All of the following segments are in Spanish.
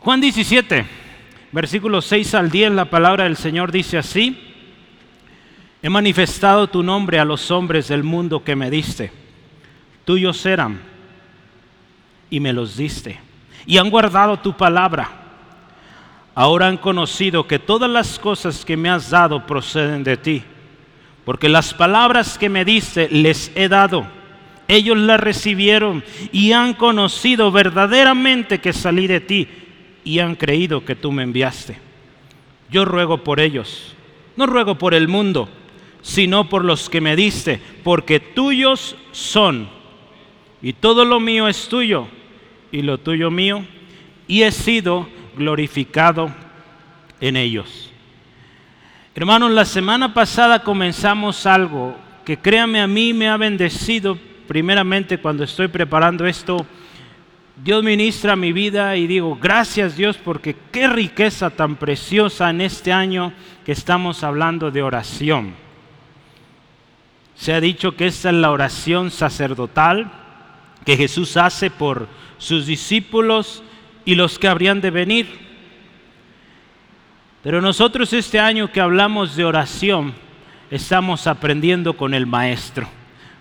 Juan 17, versículos 6 al 10, la palabra del Señor dice así, he manifestado tu nombre a los hombres del mundo que me diste, tuyos eran y me los diste, y han guardado tu palabra. Ahora han conocido que todas las cosas que me has dado proceden de ti, porque las palabras que me diste les he dado. Ellos las recibieron y han conocido verdaderamente que salí de ti y han creído que tú me enviaste. Yo ruego por ellos, no ruego por el mundo, sino por los que me diste, porque tuyos son, y todo lo mío es tuyo, y lo tuyo mío, y he sido glorificado en ellos. Hermanos, la semana pasada comenzamos algo que créame a mí me ha bendecido primeramente cuando estoy preparando esto Dios ministra mi vida y digo, gracias Dios porque qué riqueza tan preciosa en este año que estamos hablando de oración. Se ha dicho que esta es la oración sacerdotal que Jesús hace por sus discípulos y los que habrían de venir. Pero nosotros este año que hablamos de oración, estamos aprendiendo con el Maestro,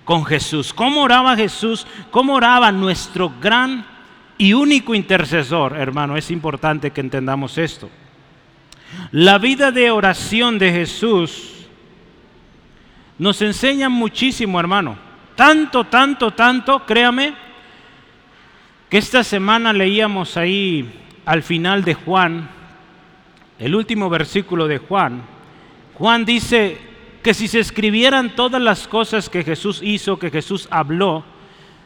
con Jesús. ¿Cómo oraba Jesús? ¿Cómo oraba nuestro gran y único intercesor, hermano, es importante que entendamos esto. La vida de oración de Jesús nos enseña muchísimo, hermano. Tanto, tanto, tanto, créame, que esta semana leíamos ahí al final de Juan, el último versículo de Juan. Juan dice que si se escribieran todas las cosas que Jesús hizo, que Jesús habló,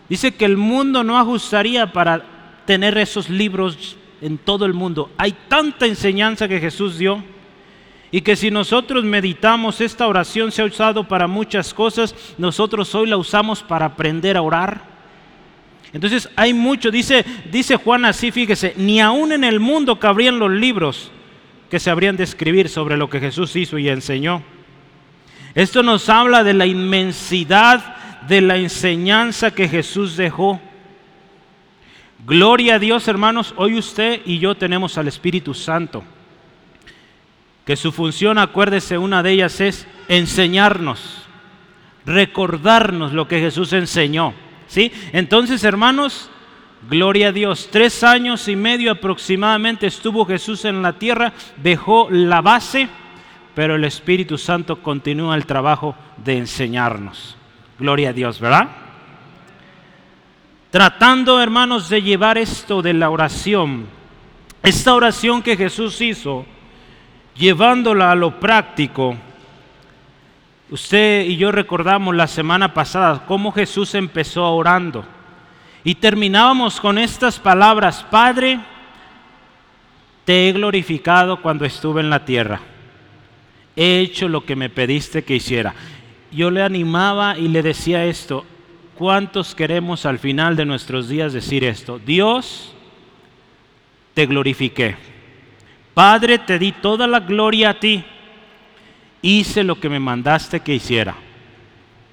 dice que el mundo no ajustaría para tener esos libros en todo el mundo. Hay tanta enseñanza que Jesús dio y que si nosotros meditamos, esta oración se ha usado para muchas cosas, nosotros hoy la usamos para aprender a orar. Entonces hay mucho, dice, dice Juan así, fíjese, ni aún en el mundo cabrían los libros que se habrían de escribir sobre lo que Jesús hizo y enseñó. Esto nos habla de la inmensidad de la enseñanza que Jesús dejó. Gloria a Dios, hermanos, hoy usted y yo tenemos al Espíritu Santo, que su función, acuérdese, una de ellas es enseñarnos, recordarnos lo que Jesús enseñó. ¿sí? Entonces, hermanos, gloria a Dios, tres años y medio aproximadamente estuvo Jesús en la tierra, dejó la base, pero el Espíritu Santo continúa el trabajo de enseñarnos. Gloria a Dios, ¿verdad? Tratando, hermanos, de llevar esto de la oración, esta oración que Jesús hizo, llevándola a lo práctico. Usted y yo recordamos la semana pasada cómo Jesús empezó orando. Y terminábamos con estas palabras, Padre, te he glorificado cuando estuve en la tierra. He hecho lo que me pediste que hiciera. Yo le animaba y le decía esto, ¿Cuántos queremos al final de nuestros días decir esto? Dios, te glorifiqué. Padre, te di toda la gloria a ti. Hice lo que me mandaste que hiciera.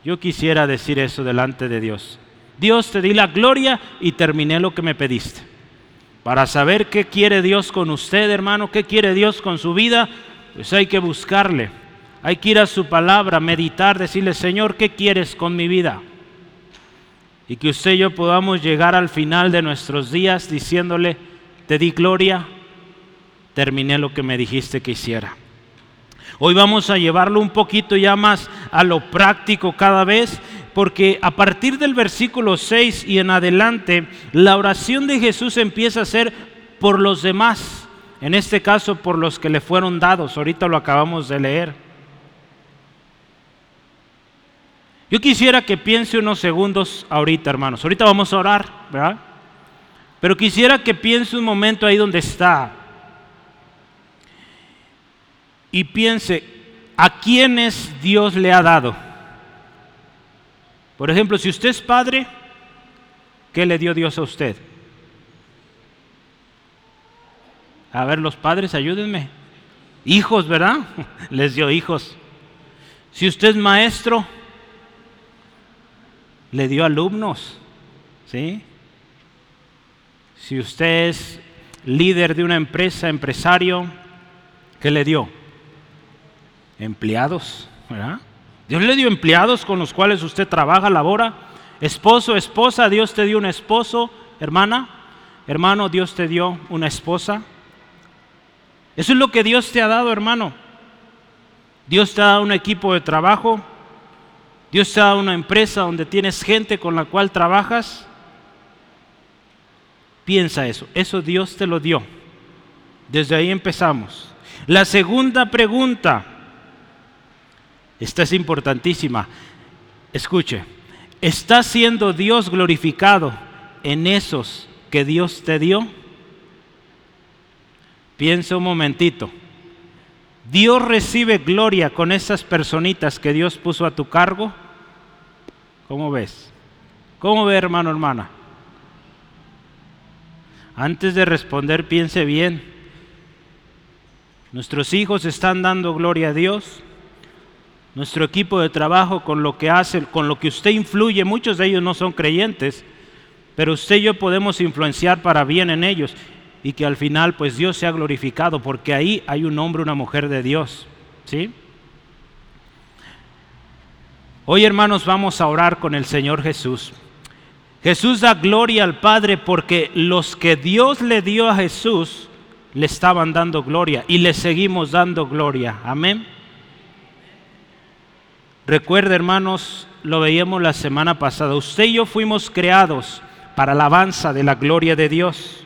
Yo quisiera decir eso delante de Dios. Dios, te di la gloria y terminé lo que me pediste. Para saber qué quiere Dios con usted, hermano, qué quiere Dios con su vida, pues hay que buscarle. Hay que ir a su palabra, meditar, decirle, Señor, ¿qué quieres con mi vida? Y que usted y yo podamos llegar al final de nuestros días diciéndole, te di gloria, terminé lo que me dijiste que hiciera. Hoy vamos a llevarlo un poquito ya más a lo práctico cada vez, porque a partir del versículo 6 y en adelante, la oración de Jesús empieza a ser por los demás, en este caso por los que le fueron dados, ahorita lo acabamos de leer. Yo quisiera que piense unos segundos ahorita, hermanos. Ahorita vamos a orar, ¿verdad? Pero quisiera que piense un momento ahí donde está. Y piense, ¿a quiénes Dios le ha dado? Por ejemplo, si usted es padre, ¿qué le dio Dios a usted? A ver, los padres, ayúdenme. Hijos, ¿verdad? Les dio hijos. Si usted es maestro, le dio alumnos, ¿sí? Si usted es líder de una empresa, empresario, ¿qué le dio? Empleados, ¿verdad? Dios le dio empleados con los cuales usted trabaja, labora. Esposo, esposa, Dios te dio un esposo, hermana. Hermano, Dios te dio una esposa. Eso es lo que Dios te ha dado, hermano. Dios te ha dado un equipo de trabajo. Dios te dado una empresa donde tienes gente con la cual trabajas. Piensa eso. Eso Dios te lo dio. Desde ahí empezamos. La segunda pregunta. Esta es importantísima. Escuche. ¿Está siendo Dios glorificado en esos que Dios te dio? Piensa un momentito. Dios recibe gloria con esas personitas que Dios puso a tu cargo. ¿Cómo ves? ¿Cómo ve, hermano, hermana? Antes de responder, piense bien. Nuestros hijos están dando gloria a Dios. Nuestro equipo de trabajo con lo que hace, con lo que usted influye, muchos de ellos no son creyentes, pero usted y yo podemos influenciar para bien en ellos y que al final pues Dios sea glorificado, porque ahí hay un hombre, una mujer de Dios. ¿Sí? Hoy hermanos vamos a orar con el Señor Jesús. Jesús da gloria al Padre porque los que Dios le dio a Jesús le estaban dando gloria y le seguimos dando gloria. Amén. Recuerda hermanos, lo veíamos la semana pasada, usted y yo fuimos creados para la alabanza de la gloria de Dios.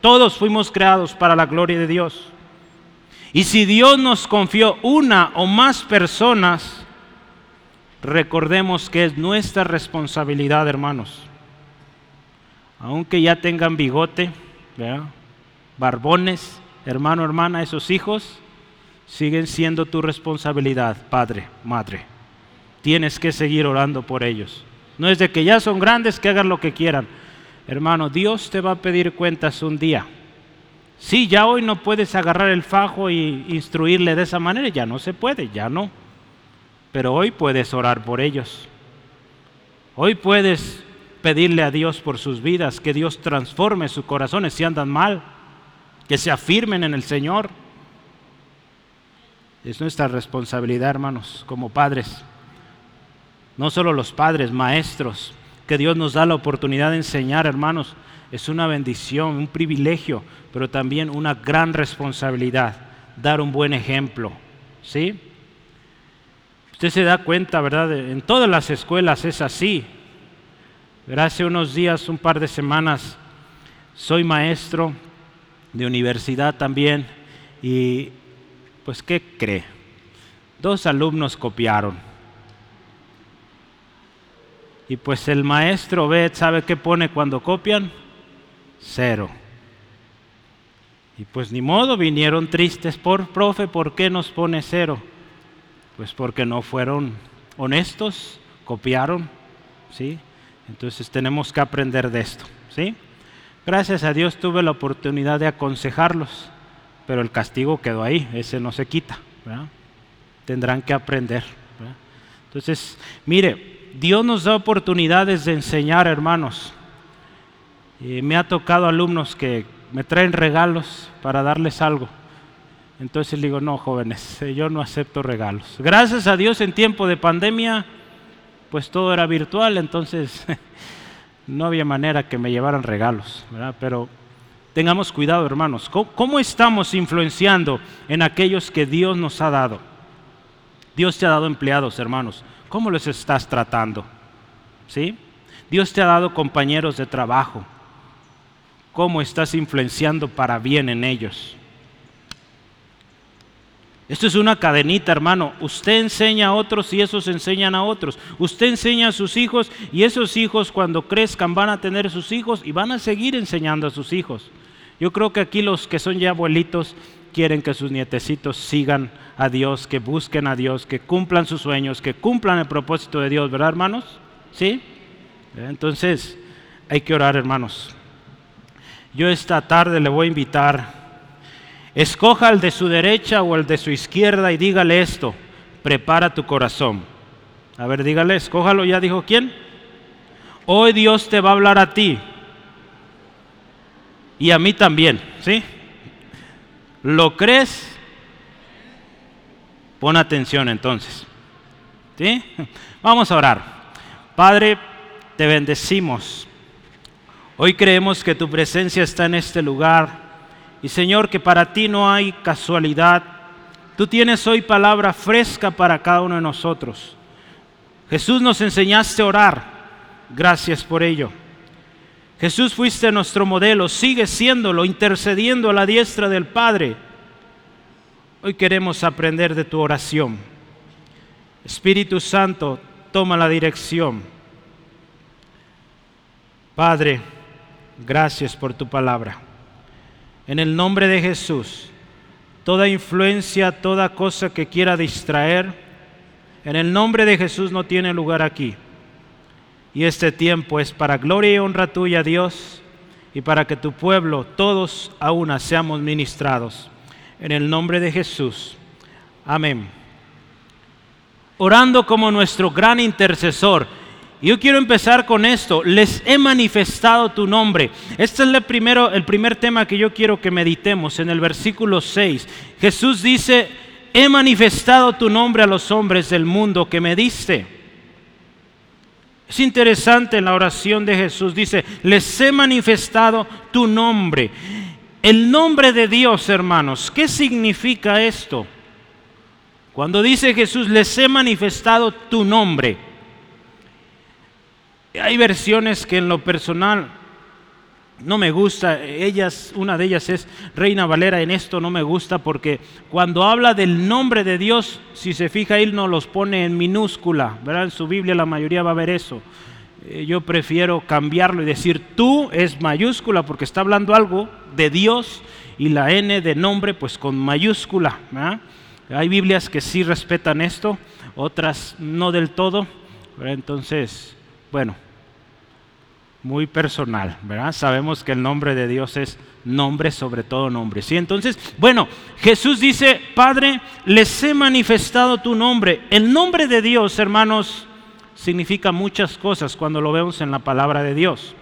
Todos fuimos creados para la gloria de Dios. Y si Dios nos confió una o más personas, recordemos que es nuestra responsabilidad, hermanos. Aunque ya tengan bigote, barbones, hermano, hermana, esos hijos siguen siendo tu responsabilidad, padre, madre. Tienes que seguir orando por ellos. No es de que ya son grandes que hagan lo que quieran. Hermano, Dios te va a pedir cuentas un día. Sí, ya hoy no puedes agarrar el fajo y instruirle de esa manera, ya no se puede, ya no. Pero hoy puedes orar por ellos. Hoy puedes pedirle a Dios por sus vidas, que Dios transforme sus corazones si andan mal, que se afirmen en el Señor. Es nuestra responsabilidad, hermanos, como padres. No solo los padres, maestros, que Dios nos da la oportunidad de enseñar, hermanos, es una bendición, un privilegio, pero también una gran responsabilidad, dar un buen ejemplo. ¿Sí? Usted se da cuenta, ¿verdad? En todas las escuelas es así. Hace unos días, un par de semanas, soy maestro de universidad también y pues ¿qué cree? Dos alumnos copiaron. Y pues el maestro ve, ¿sabe qué pone cuando copian? Cero. Y pues ni modo, vinieron tristes por, profe, ¿por qué nos pone cero? Pues porque no fueron honestos, copiaron, ¿sí? Entonces tenemos que aprender de esto, ¿sí? Gracias a Dios tuve la oportunidad de aconsejarlos, pero el castigo quedó ahí, ese no se quita, Tendrán que aprender. Entonces, mire, Dios nos da oportunidades de enseñar, hermanos. Y me ha tocado alumnos que me traen regalos para darles algo. Entonces digo, no, jóvenes, eh, yo no acepto regalos. Gracias a Dios en tiempo de pandemia, pues todo era virtual, entonces no había manera que me llevaran regalos. Pero tengamos cuidado, hermanos. ¿Cómo, estamos influenciando en aquellos que Dios nos ha dado? Dios te ha dado empleados, hermanos. ¿Cómo los estás tratando? ¿Sí? Dios te ha dado compañeros de trabajo. ¿Cómo estás influenciando para bien en ellos? Esto es una cadenita, hermano. Usted enseña a otros y esos enseñan a otros. Usted enseña a sus hijos y esos hijos cuando crezcan van a tener sus hijos y van a seguir enseñando a sus hijos. Yo creo que aquí los que son ya abuelitos quieren que sus nietecitos sigan a Dios, que busquen a Dios, que cumplan sus sueños, que cumplan el propósito de Dios, ¿verdad, hermanos? ¿Sí? Entonces, hay que orar, hermanos. Yo esta tarde le voy a invitar, escoja el de su derecha o el de su izquierda y dígale esto, prepara tu corazón. A ver, dígale, escójalo, ya dijo quién. Hoy Dios te va a hablar a ti y a mí también, ¿sí? ¿Lo crees? Pon atención entonces. Vamos a orar. Padre, te bendecimos. Hoy creemos que tu presencia está en este lugar. Y Señor, que para ti no hay casualidad. Tú tienes hoy palabra fresca para cada uno de nosotros. Jesús nos enseñaste a orar. Gracias por ello. Jesús fuiste nuestro modelo, sigue siéndolo, intercediendo a la diestra del Padre. Hoy queremos aprender de tu oración. Espíritu Santo, toma la dirección. Padre, gracias por tu palabra. En el nombre de Jesús, toda influencia, toda cosa que quiera distraer, en el nombre de Jesús no tiene lugar aquí. Y este tiempo es para gloria y honra tuya, Dios, y para que tu pueblo, todos a una, seamos ministrados. En el nombre de Jesús. Amén. Orando como nuestro gran intercesor. Yo quiero empezar con esto. Les he manifestado tu nombre. Este es el, primero, el primer tema que yo quiero que meditemos en el versículo 6. Jesús dice, he manifestado tu nombre a los hombres del mundo que me diste. Es interesante la oración de Jesús, dice, les he manifestado tu nombre. El nombre de Dios, hermanos, ¿qué significa esto? Cuando dice Jesús, les he manifestado tu nombre. Hay versiones que en lo personal no me gusta. Ellas, una de ellas es Reina Valera. En esto no me gusta porque cuando habla del nombre de Dios, si se fija, él no los pone en minúscula. ¿verdad? En su Biblia la mayoría va a ver eso. Eh, yo prefiero cambiarlo y decir tú es mayúscula porque está hablando algo de Dios y la N de nombre pues con mayúscula. Hay Biblias que sí respetan esto, otras no del todo. Entonces, bueno, muy personal, ¿verdad? Sabemos que el nombre de Dios es nombre sobre todo nombre. ¿sí? Entonces, bueno, Jesús dice, Padre, les he manifestado tu nombre. El nombre de Dios, hermanos, significa muchas cosas cuando lo vemos en la palabra de Dios.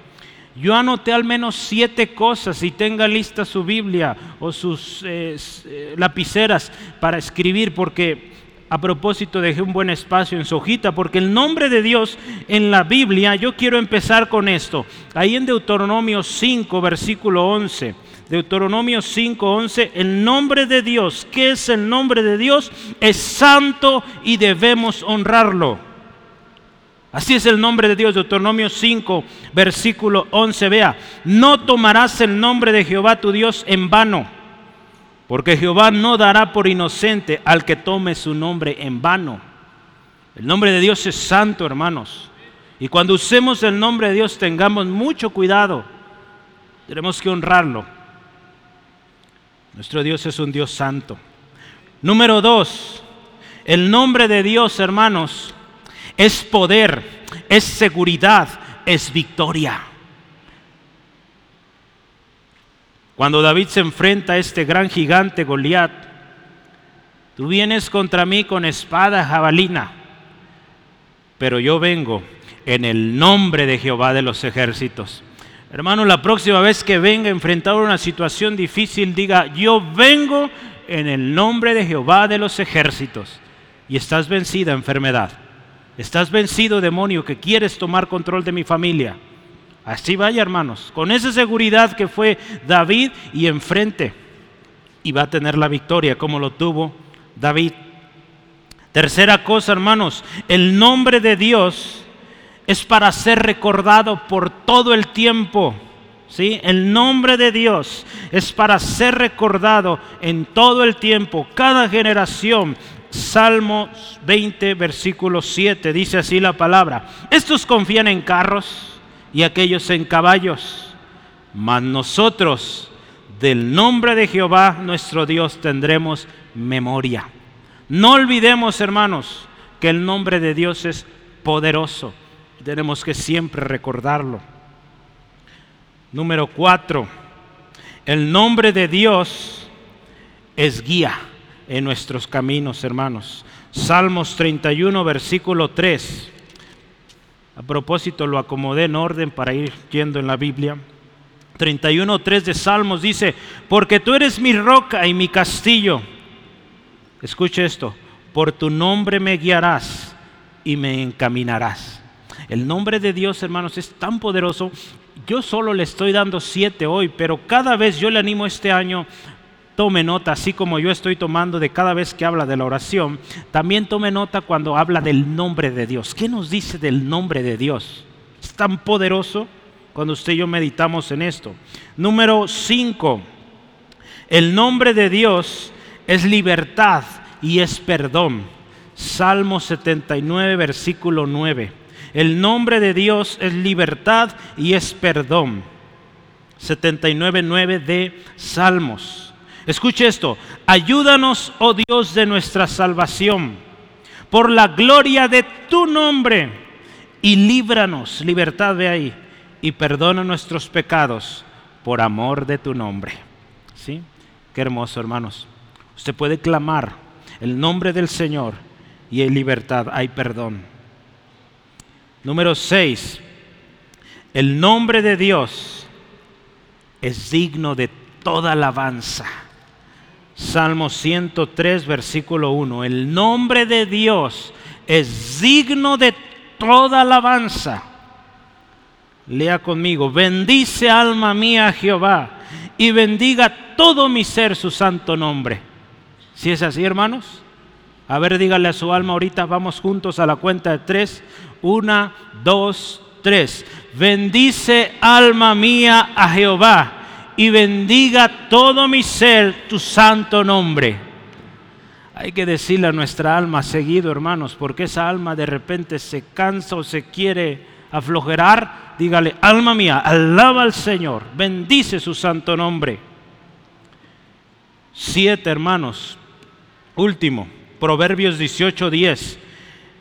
Yo anoté al menos siete cosas y tenga lista su Biblia o sus eh, eh, lapiceras para escribir, porque a propósito dejé un buen espacio en su hojita, porque el nombre de Dios en la Biblia, yo quiero empezar con esto. Ahí en Deuteronomio 5, versículo 11. Deuteronomio 5, 11, el nombre de Dios, ¿qué es el nombre de Dios? Es santo y debemos honrarlo. Así es el nombre de Dios, Deuteronomio 5, versículo 11. Vea, no tomarás el nombre de Jehová tu Dios en vano porque Jehová no dará por inocente al que tome su nombre en vano. El nombre de Dios es santo, hermanos. Y cuando usemos el nombre de Dios tengamos mucho cuidado. Tenemos que honrarlo. Nuestro Dios es un Dios santo. Número dos, el nombre de Dios, hermanos, es poder, es seguridad, es victoria. Cuando David se enfrenta a este gran gigante Goliat, tú vienes contra mí con espada jabalina, pero yo vengo en el nombre de Jehová de los ejércitos. Hermano, la próxima vez que venga a enfrentar una situación difícil, diga, yo vengo en el nombre de Jehová de los ejércitos. Y estás vencida enfermedad. Estás vencido demonio que quieres tomar control de mi familia. Así vaya, hermanos, con esa seguridad que fue David y enfrente. Y va a tener la victoria como lo tuvo David. Tercera cosa, hermanos, el nombre de Dios es para ser recordado por todo el tiempo. ¿Sí? El nombre de Dios es para ser recordado en todo el tiempo, cada generación. Salmos 20, versículo 7, dice así la palabra. Estos confían en carros y aquellos en caballos. Mas nosotros del nombre de Jehová nuestro Dios tendremos memoria. No olvidemos, hermanos, que el nombre de Dios es poderoso. Tenemos que siempre recordarlo. Número cuatro, el nombre de Dios es guía en nuestros caminos, hermanos. Salmos 31, versículo 3. A propósito, lo acomodé en orden para ir yendo en la Biblia. 31.3 de Salmos dice, porque tú eres mi roca y mi castillo. Escuche esto, por tu nombre me guiarás y me encaminarás. El nombre de Dios, hermanos, es tan poderoso. Yo solo le estoy dando siete hoy, pero cada vez yo le animo este año tome nota, así como yo estoy tomando de cada vez que habla de la oración, también tome nota cuando habla del nombre de Dios. ¿Qué nos dice del nombre de Dios? Es tan poderoso cuando usted y yo meditamos en esto. Número 5. El nombre de Dios es libertad y es perdón. Salmo 79, versículo 9. El nombre de Dios es libertad y es perdón. 79.9 de Salmos. Escuche esto, ayúdanos, oh Dios de nuestra salvación, por la gloria de tu nombre, y líbranos, libertad de ahí, y perdona nuestros pecados por amor de tu nombre. ¿Sí? Qué hermoso, hermanos. Usted puede clamar el nombre del Señor y hay libertad, hay perdón. Número 6. El nombre de Dios es digno de toda alabanza. Salmo 103, versículo 1. El nombre de Dios es digno de toda alabanza. Lea conmigo, bendice alma mía Jehová y bendiga todo mi ser su santo nombre. Si es así, hermanos, a ver, dígale a su alma ahorita, vamos juntos a la cuenta de tres. Una, dos, tres. Bendice alma mía a Jehová y bendiga todo mi ser tu santo nombre. Hay que decirle a nuestra alma seguido, hermanos, porque esa alma de repente se cansa o se quiere aflojerar. Dígale, alma mía, alaba al Señor, bendice su santo nombre. Siete, hermanos. Último, Proverbios 18:10.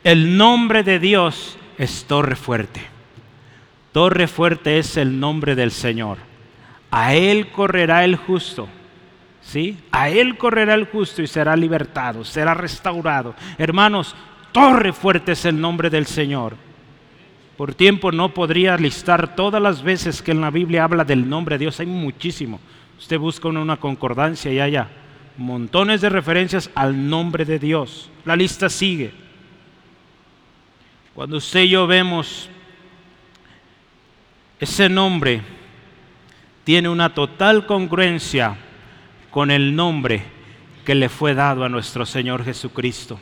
El nombre de Dios es torre fuerte. Torre fuerte es el nombre del Señor. A él correrá el justo. ¿Sí? A él correrá el justo y será libertado, será restaurado. Hermanos, torre fuerte es el nombre del Señor. Por tiempo no podría listar todas las veces que en la Biblia habla del nombre de Dios. Hay muchísimo. Usted busca una concordancia y haya montones de referencias al nombre de Dios. La lista sigue. Cuando usted y yo vemos ese nombre, tiene una total congruencia con el nombre que le fue dado a nuestro Señor Jesucristo.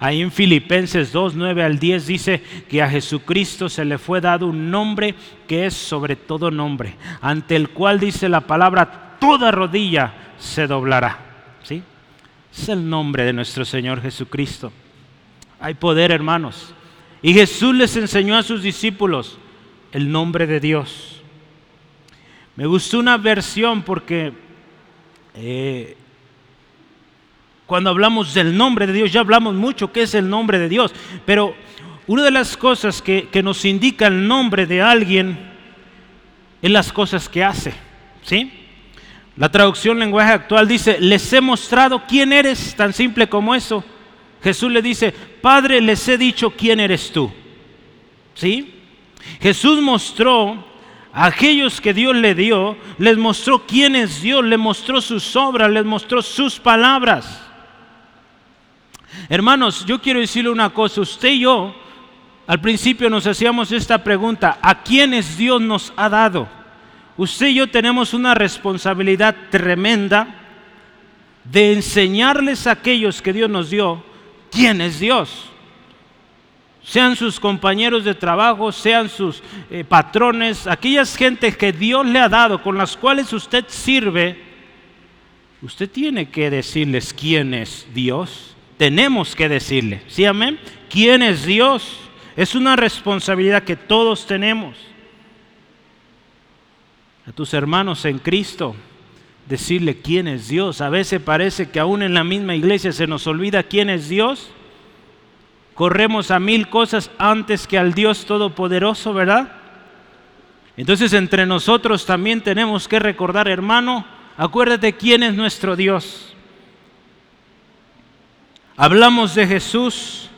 Ahí en Filipenses 2, 9 al 10 dice que a Jesucristo se le fue dado un nombre que es sobre todo nombre, ante el cual dice la palabra, toda rodilla se doblará. ¿Sí? Es el nombre de nuestro Señor Jesucristo. Hay poder, hermanos. Y Jesús les enseñó a sus discípulos el nombre de Dios. Me gustó una versión porque eh, cuando hablamos del nombre de Dios, ya hablamos mucho qué es el nombre de Dios, pero una de las cosas que, que nos indica el nombre de alguien es las cosas que hace. ¿Sí? La traducción lenguaje actual dice, les he mostrado quién eres, tan simple como eso. Jesús le dice, Padre, les he dicho quién eres tú. ¿Sí? Jesús mostró aquellos que Dios le dio, les mostró quién es Dios, les mostró sus obras, les mostró sus palabras. Hermanos, yo quiero decirle una cosa, usted y yo al principio nos hacíamos esta pregunta, ¿a quiénes Dios nos ha dado? Usted y yo tenemos una responsabilidad tremenda de enseñarles a aquellos que Dios nos dio quién es Dios sean sus compañeros de trabajo, sean sus eh, patrones, aquellas gentes que Dios le ha dado, con las cuales usted sirve, usted tiene que decirles quién es Dios. Tenemos que decirle, ¿sí amén? ¿Quién es Dios? Es una responsabilidad que todos tenemos. A tus hermanos en Cristo, decirle quién es Dios. A veces parece que aún en la misma iglesia se nos olvida quién es Dios corremos a mil cosas antes que al Dios Todopoderoso, ¿verdad? Entonces entre nosotros también tenemos que recordar, hermano, acuérdate quién es nuestro Dios. Hablamos de Jesús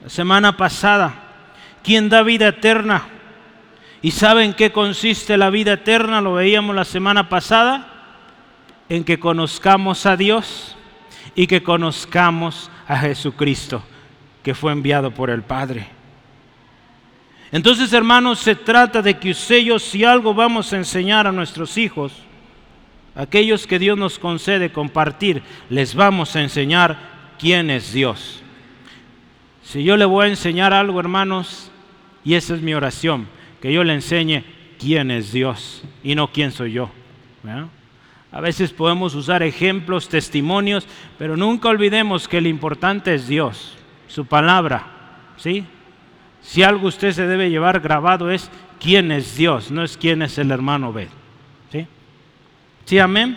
la semana pasada, quien da vida eterna. ¿Y saben qué consiste la vida eterna? Lo veíamos la semana pasada. En que conozcamos a Dios y que conozcamos a Jesucristo, que fue enviado por el Padre. Entonces, hermanos, se trata de que usted yo, si algo vamos a enseñar a nuestros hijos, aquellos que Dios nos concede compartir, les vamos a enseñar quién es Dios. Si yo le voy a enseñar algo, hermanos, y esa es mi oración, que yo le enseñe quién es Dios y no quién soy yo. A veces podemos usar ejemplos, testimonios, pero nunca olvidemos que lo importante es Dios, su palabra. ¿sí? Si algo usted se debe llevar grabado es quién es Dios, no es quién es el hermano B. ¿Sí? ¿Sí, amén?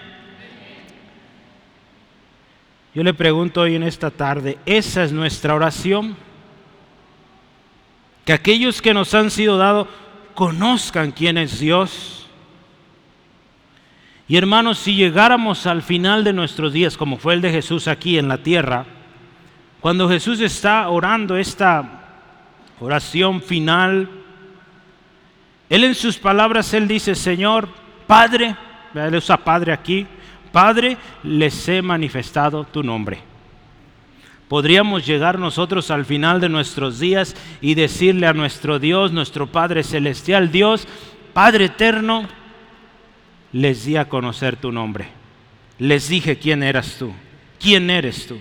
Yo le pregunto hoy en esta tarde, ¿esa es nuestra oración? Que aquellos que nos han sido dados conozcan quién es Dios. Y hermanos, si llegáramos al final de nuestros días, como fue el de Jesús aquí en la tierra, cuando Jesús está orando esta oración final, Él en sus palabras, Él dice, Señor, Padre, Él usa Padre aquí, Padre, les he manifestado tu nombre. Podríamos llegar nosotros al final de nuestros días y decirle a nuestro Dios, nuestro Padre Celestial, Dios, Padre Eterno, les di a conocer tu nombre. Les dije quién eras tú, quién eres tú.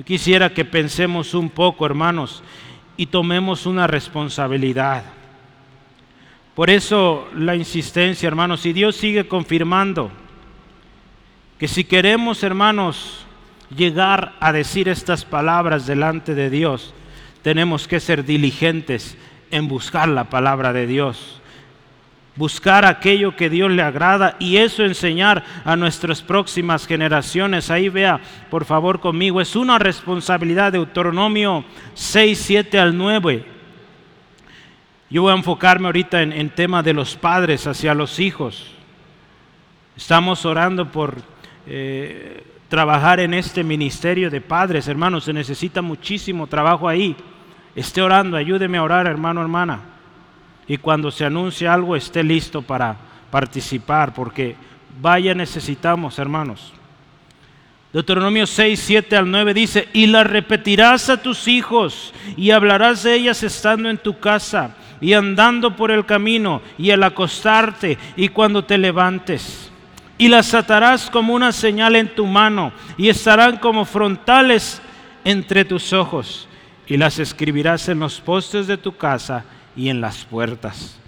Yo quisiera que pensemos un poco, hermanos, y tomemos una responsabilidad. Por eso la insistencia, hermanos, y Dios sigue confirmando que si queremos, hermanos, llegar a decir estas palabras delante de Dios, tenemos que ser diligentes en buscar la palabra de Dios. Buscar aquello que Dios le agrada y eso enseñar a nuestras próximas generaciones. Ahí vea, por favor, conmigo, es una responsabilidad de Deuteronomio 6, 7 al 9. Yo voy a enfocarme ahorita en, en tema de los padres hacia los hijos. Estamos orando por eh, trabajar en este ministerio de padres, hermanos. Se necesita muchísimo trabajo ahí. Esté orando, ayúdeme a orar, hermano, hermana. Y cuando se anuncie algo, esté listo para participar, porque vaya necesitamos, hermanos. Deuteronomio 6, 7 al 9 dice, y la repetirás a tus hijos y hablarás de ellas estando en tu casa y andando por el camino y al acostarte y cuando te levantes y las atarás como una señal en tu mano y estarán como frontales entre tus ojos y las escribirás en los postes de tu casa y en las puertas.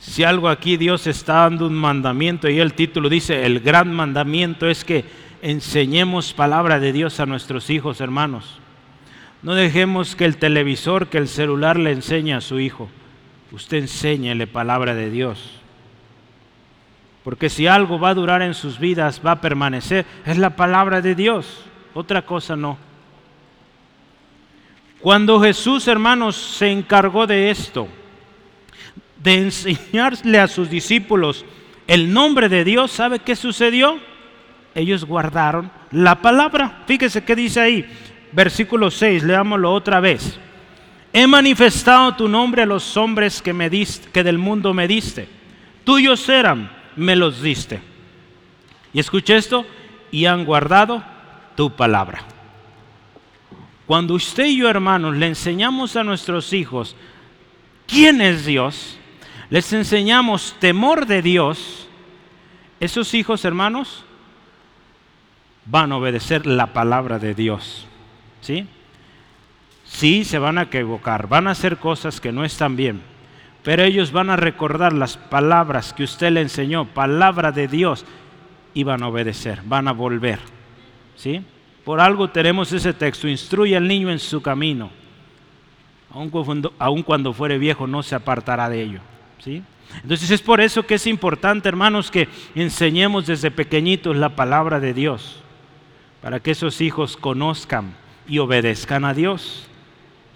Si algo aquí Dios está dando un mandamiento y el título dice, el gran mandamiento es que enseñemos palabra de Dios a nuestros hijos, hermanos. No dejemos que el televisor, que el celular le enseñe a su hijo. Usted enséñele palabra de Dios. Porque si algo va a durar en sus vidas, va a permanecer, es la palabra de Dios. Otra cosa no. Cuando Jesús, hermanos, se encargó de esto, de enseñarle a sus discípulos el nombre de Dios, ¿sabe qué sucedió? Ellos guardaron la palabra. Fíjese qué dice ahí, versículo 6, leámoslo otra vez. He manifestado tu nombre a los hombres que, me diste, que del mundo me diste. Tuyos eran me los diste. Y escuche esto, y han guardado tu palabra. Cuando usted y yo, hermanos, le enseñamos a nuestros hijos quién es Dios, les enseñamos temor de Dios, esos hijos, hermanos, van a obedecer la palabra de Dios. ¿Sí? Sí, se van a equivocar, van a hacer cosas que no están bien pero ellos van a recordar las palabras que usted le enseñó, palabra de Dios, y van a obedecer, van a volver. ¿Sí? Por algo tenemos ese texto, instruye al niño en su camino. Aun cuando, fuere viejo no se apartará de ello. ¿Sí? Entonces es por eso que es importante, hermanos, que enseñemos desde pequeñitos la palabra de Dios, para que esos hijos conozcan y obedezcan a Dios.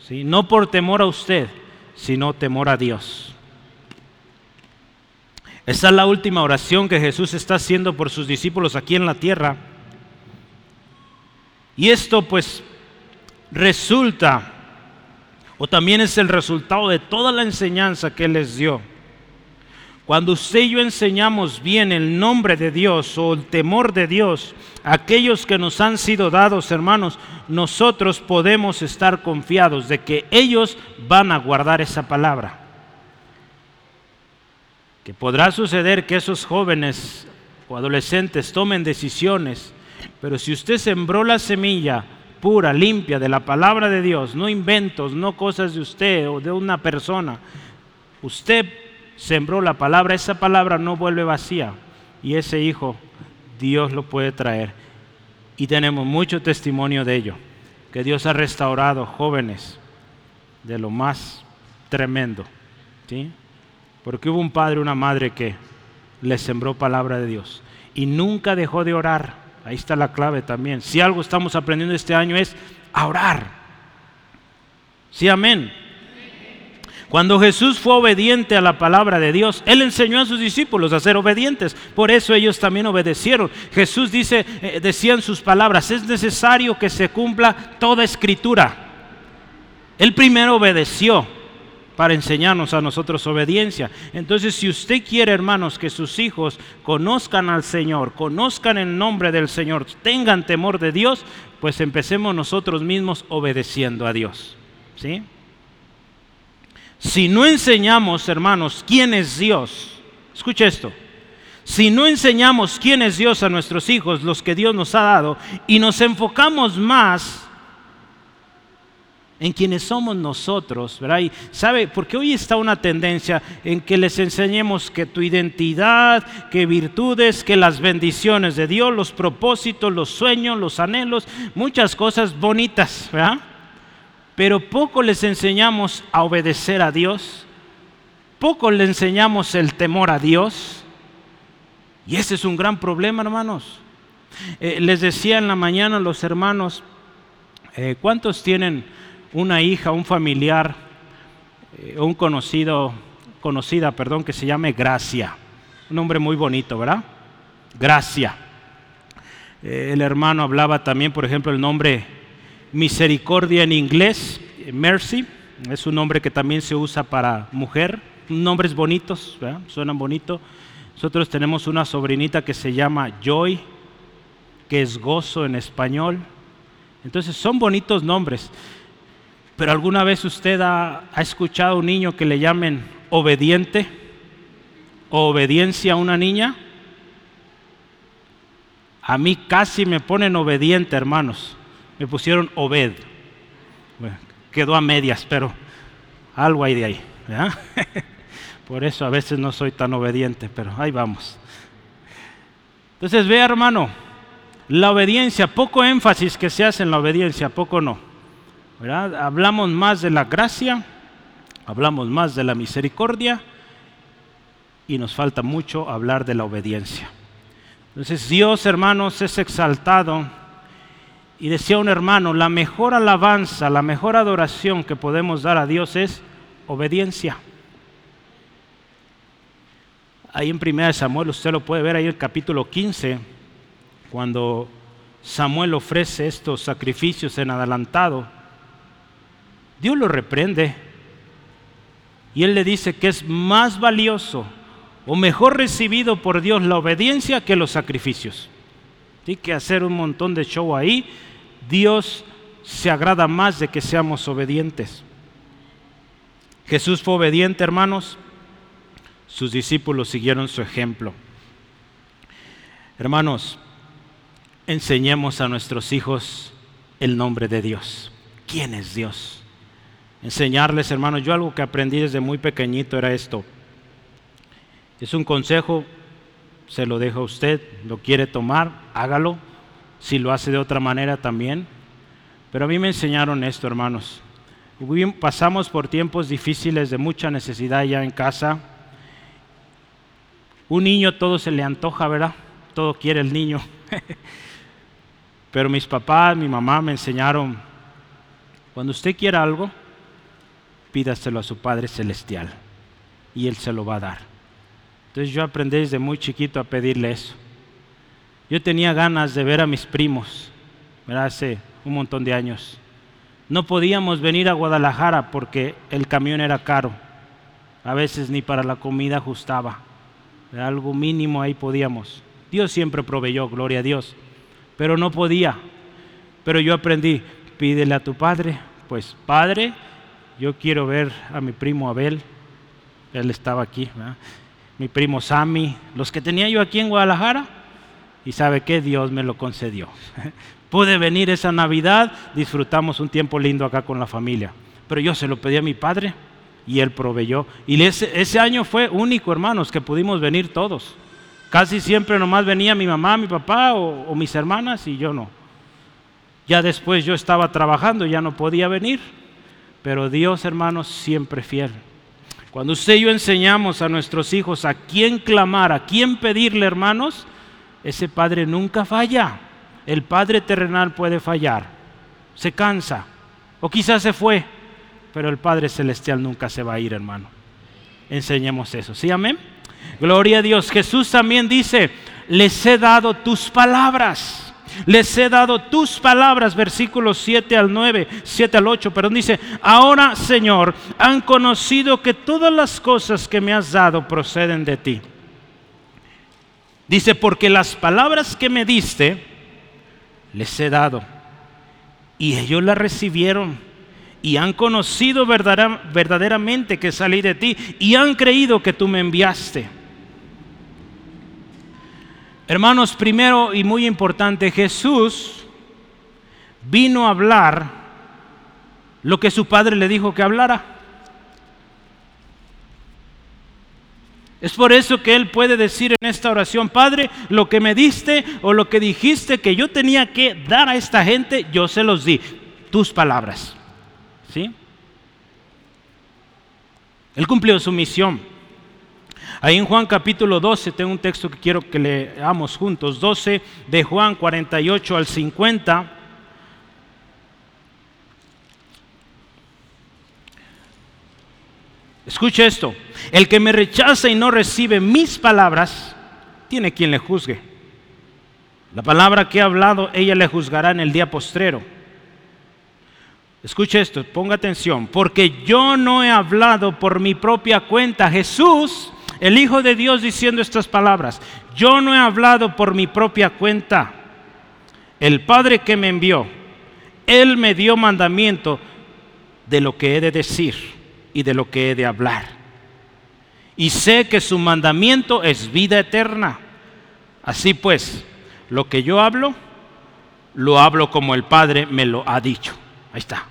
¿Sí? No por temor a usted, sino temor a Dios. Esta es la última oración que Jesús está haciendo por sus discípulos aquí en la tierra. Y esto pues resulta o también es el resultado de toda la enseñanza que les dio. Cuando usted y yo enseñamos bien el nombre de Dios o el temor de Dios, aquellos que nos han sido dados, hermanos, nosotros podemos estar confiados de que ellos van a guardar esa palabra. Que podrá suceder que esos jóvenes o adolescentes tomen decisiones, pero si usted sembró la semilla pura, limpia de la palabra de Dios, no inventos, no cosas de usted o de una persona, usted sembró la palabra, esa palabra no vuelve vacía y ese hijo Dios lo puede traer. Y tenemos mucho testimonio de ello, que Dios ha restaurado jóvenes de lo más tremendo. ¿sí? Porque hubo un padre, una madre que le sembró palabra de Dios y nunca dejó de orar. Ahí está la clave también. Si algo estamos aprendiendo este año es orar. Sí, amén. Cuando Jesús fue obediente a la palabra de Dios, Él enseñó a sus discípulos a ser obedientes. Por eso ellos también obedecieron. Jesús dice, eh, decía en sus palabras, es necesario que se cumpla toda escritura. Él primero obedeció para enseñarnos a nosotros obediencia. Entonces, si usted quiere, hermanos, que sus hijos conozcan al Señor, conozcan el nombre del Señor, tengan temor de Dios, pues empecemos nosotros mismos obedeciendo a Dios. ¿Sí? Si no enseñamos, hermanos, quién es Dios, escuche esto, si no enseñamos quién es Dios a nuestros hijos, los que Dios nos ha dado, y nos enfocamos más en quienes somos nosotros, ¿verdad? Y sabe, porque hoy está una tendencia en que les enseñemos que tu identidad, que virtudes, que las bendiciones de Dios, los propósitos, los sueños, los anhelos, muchas cosas bonitas, ¿verdad? pero poco les enseñamos a obedecer a Dios, poco les enseñamos el temor a Dios. Y ese es un gran problema, hermanos. Eh, les decía en la mañana los hermanos, eh, ¿cuántos tienen una hija, un familiar, eh, un conocido, conocida, perdón, que se llame Gracia? Un nombre muy bonito, ¿verdad? Gracia. el hermano hablaba también, por ejemplo, el nombre Misericordia en inglés, mercy, es un nombre que también se usa para mujer. Nombres bonitos, suenan bonito. Nosotros tenemos una sobrinita que se llama Joy, que es gozo en español. Entonces son bonitos nombres. Pero alguna vez usted ha, ha escuchado a un niño que le llamen obediente o obediencia a una niña. A mí casi me ponen obediente, hermanos me pusieron Obed. quedó a medias, pero algo hay de ahí. Por eso a veces no soy tan obediente, pero ahí vamos. Entonces, vea hermano, la obediencia, poco énfasis que se hace en la obediencia, poco no. Hablamos más de la gracia, hablamos más de la misericordia y nos falta mucho hablar de la obediencia. Entonces Dios, hermanos, es exaltado y decía un hermano, la mejor alabanza, la mejor adoración que podemos dar a Dios es obediencia. Ahí en 1 Samuel, usted lo puede ver ahí en el capítulo 15, cuando Samuel ofrece estos sacrificios en adelantado, Dios lo reprende y él le dice que es más valioso o mejor recibido por Dios la obediencia que los sacrificios. Tiene que hacer un montón de show ahí Dios se agrada más de que seamos obedientes. Jesús fue obediente, hermanos. Sus discípulos siguieron su ejemplo. Hermanos, enseñemos a nuestros hijos el nombre de Dios. ¿Quién es Dios? Enseñarles, hermanos, yo algo que aprendí desde muy pequeñito era esto. Es un consejo, se lo dejo a usted, lo quiere tomar, hágalo si lo hace de otra manera también. Pero a mí me enseñaron esto, hermanos. Pasamos por tiempos difíciles de mucha necesidad ya en casa. Un niño todo se le antoja, ¿verdad? Todo quiere el niño. Pero mis papás, mi mamá me enseñaron, cuando usted quiera algo, pídaselo a su Padre Celestial y Él se lo va a dar. Entonces yo aprendí desde muy chiquito a pedirle eso. Yo tenía ganas de ver a mis primos, hace un montón de años. No podíamos venir a Guadalajara porque el camión era caro. A veces ni para la comida ajustaba. algo mínimo ahí podíamos. Dios siempre proveyó, gloria a Dios. Pero no podía. Pero yo aprendí, pídele a tu padre. Pues, padre, yo quiero ver a mi primo Abel. Él estaba aquí. Mi primo Sammy. Los que tenía yo aquí en Guadalajara. Y sabe que Dios me lo concedió. Pude venir esa Navidad, disfrutamos un tiempo lindo acá con la familia. Pero yo se lo pedí a mi padre y él proveyó. Y ese, año fue único, hermanos, que pudimos venir todos. Casi siempre nomás venía mi mamá, mi papá o, mis hermanas y yo no. Ya después yo estaba trabajando, ya no podía venir. Pero Dios, hermanos, siempre fiel. Cuando usted y yo enseñamos a nuestros hijos a quién clamar, a quién pedirle, hermanos, ese Padre nunca falla. El Padre terrenal puede fallar, se cansa, o quizás se fue, pero el Padre celestial nunca se va a ir, hermano. Enseñemos eso, ¿sí? Amén. Gloria a Dios. Jesús también dice, les he dado tus palabras. Les he dado tus palabras, versículos 7 al 9, 7 al 8, perdón, dice, ahora Señor, han conocido que todas las cosas que me has dado proceden de ti. Dice, porque las palabras que me diste, les he dado. Y ellos las recibieron y han conocido verdaderamente que salí de ti y han creído que tú me enviaste. Hermanos, primero y muy importante, Jesús vino a hablar lo que su padre le dijo que hablara. Es por eso que Él puede decir en esta oración, Padre, lo que me diste o lo que dijiste que yo tenía que dar a esta gente, yo se los di. Tus palabras. ¿Sí? Él cumplió su misión. Ahí en Juan capítulo 12 tengo un texto que quiero que leamos juntos. 12 de Juan 48 al 50. Escuche esto, el que me rechaza y no recibe mis palabras, tiene quien le juzgue. La palabra que he hablado, ella le juzgará en el día postrero. Escuche esto, ponga atención, porque yo no he hablado por mi propia cuenta. Jesús, el Hijo de Dios, diciendo estas palabras, yo no he hablado por mi propia cuenta. El Padre que me envió, Él me dio mandamiento de lo que he de decir y de lo que he de hablar. Y sé que su mandamiento es vida eterna. Así pues, lo que yo hablo, lo hablo como el Padre me lo ha dicho. Ahí está.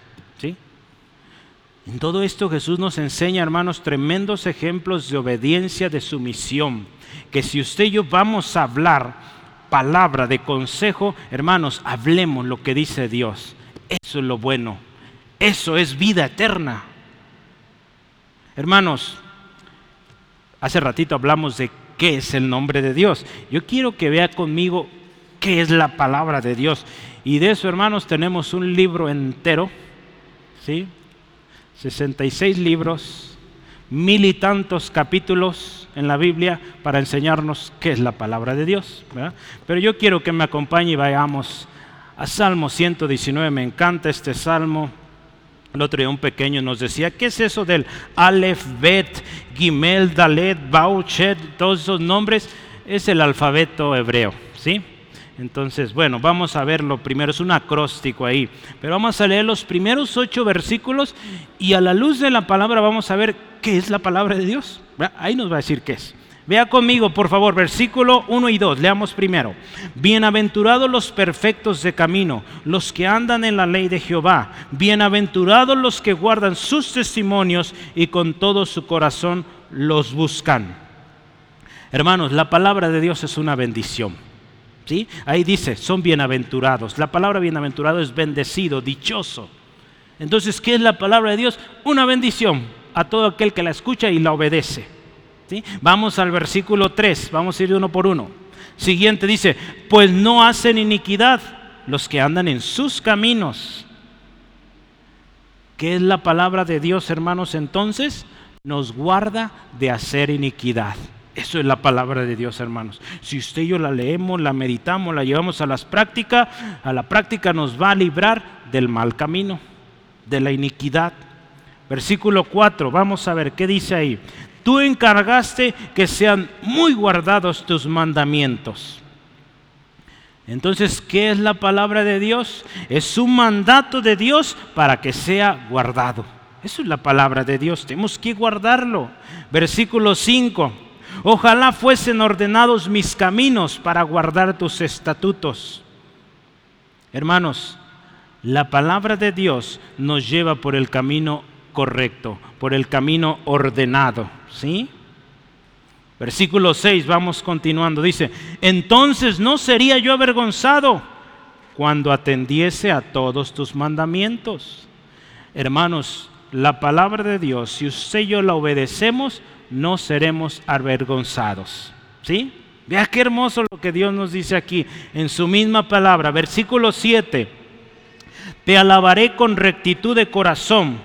En todo esto Jesús nos enseña, hermanos, tremendos ejemplos de obediencia, de sumisión. Que si usted y yo vamos a hablar palabra de consejo, hermanos, hablemos lo que dice Dios. Eso es lo bueno. Eso es vida eterna. Hermanos, hace ratito hablamos de qué es el nombre de Dios. Yo quiero que vea conmigo qué es la palabra de Dios. Y de eso, hermanos, tenemos un libro entero, ¿sí? 66 libros, mil y tantos capítulos en la Biblia para enseñarnos qué es la palabra de Dios. Pero yo quiero que me acompañe y vayamos a Salmo 119. Me encanta este salmo. El otro día un pequeño nos decía, ¿qué es eso del Aleph, Bet, Gimel, Dalet, Bauchet, todos esos nombres? Es el alfabeto hebreo, ¿sí? Entonces, bueno, vamos a verlo primero, es un acróstico ahí, pero vamos a leer los primeros ocho versículos y a la luz de la palabra vamos a ver qué es la palabra de Dios. Ahí nos va a decir qué es. Vea conmigo, por favor, versículo 1 y 2. Leamos primero. Bienaventurados los perfectos de camino, los que andan en la ley de Jehová. Bienaventurados los que guardan sus testimonios y con todo su corazón los buscan. Hermanos, la palabra de Dios es una bendición. ¿Sí? Ahí dice, son bienaventurados. La palabra bienaventurado es bendecido, dichoso. Entonces, ¿qué es la palabra de Dios? Una bendición a todo aquel que la escucha y la obedece. Vamos al versículo 3, vamos a ir uno por uno. Siguiente dice, pues no hacen iniquidad los que andan en sus caminos. ¿Qué es la palabra de Dios, hermanos? Entonces, nos guarda de hacer iniquidad. Eso es la palabra de Dios, hermanos. Si usted y yo la leemos, la meditamos, la llevamos a las prácticas, a la práctica nos va a librar del mal camino. de la iniquidad. Versículo 4, vamos a ver qué dice ahí. Tú encargaste que sean muy guardados tus mandamientos. Entonces, ¿qué es la palabra de Dios? Es un mandato de Dios para que sea guardado. Eso es la palabra de Dios, tenemos que guardarlo. Versículo 5. Ojalá fuesen ordenados mis caminos para guardar tus estatutos. Hermanos, la palabra de Dios nos lleva por el camino correcto, por el camino ordenado, ¿sí? Versículo 6, vamos continuando, dice, entonces no sería yo avergonzado cuando atendiese a todos tus mandamientos. Hermanos, la palabra de Dios, si usted y yo la obedecemos, no seremos avergonzados. ¿Sí? Vea qué hermoso lo que Dios nos dice aquí en su misma palabra. Versículo 7. Te alabaré con rectitud de corazón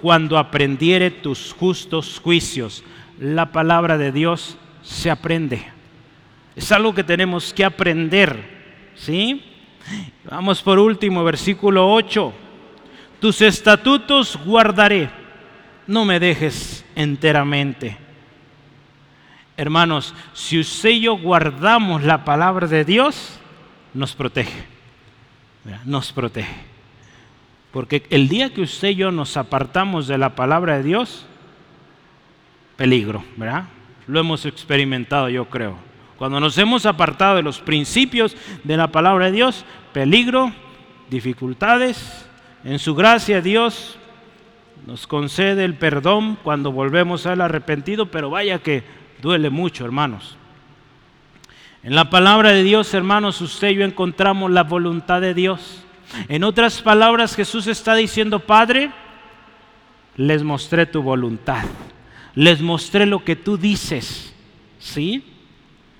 cuando aprendiere tus justos juicios. La palabra de Dios se aprende. Es algo que tenemos que aprender. ¿Sí? Vamos por último, versículo 8 tus estatutos guardaré, no me dejes enteramente. Hermanos, si usted y yo guardamos la palabra de Dios, nos protege, nos protege. Porque el día que usted y yo nos apartamos de la palabra de Dios, peligro, ¿verdad? Lo hemos experimentado, yo creo. Cuando nos hemos apartado de los principios de la palabra de Dios, peligro, dificultades, en su gracia Dios nos concede el perdón cuando volvemos al arrepentido, pero vaya que duele mucho, hermanos. En la palabra de Dios, hermanos, usted y yo encontramos la voluntad de Dios. En otras palabras, Jesús está diciendo, Padre, les mostré tu voluntad, les mostré lo que tú dices, ¿sí?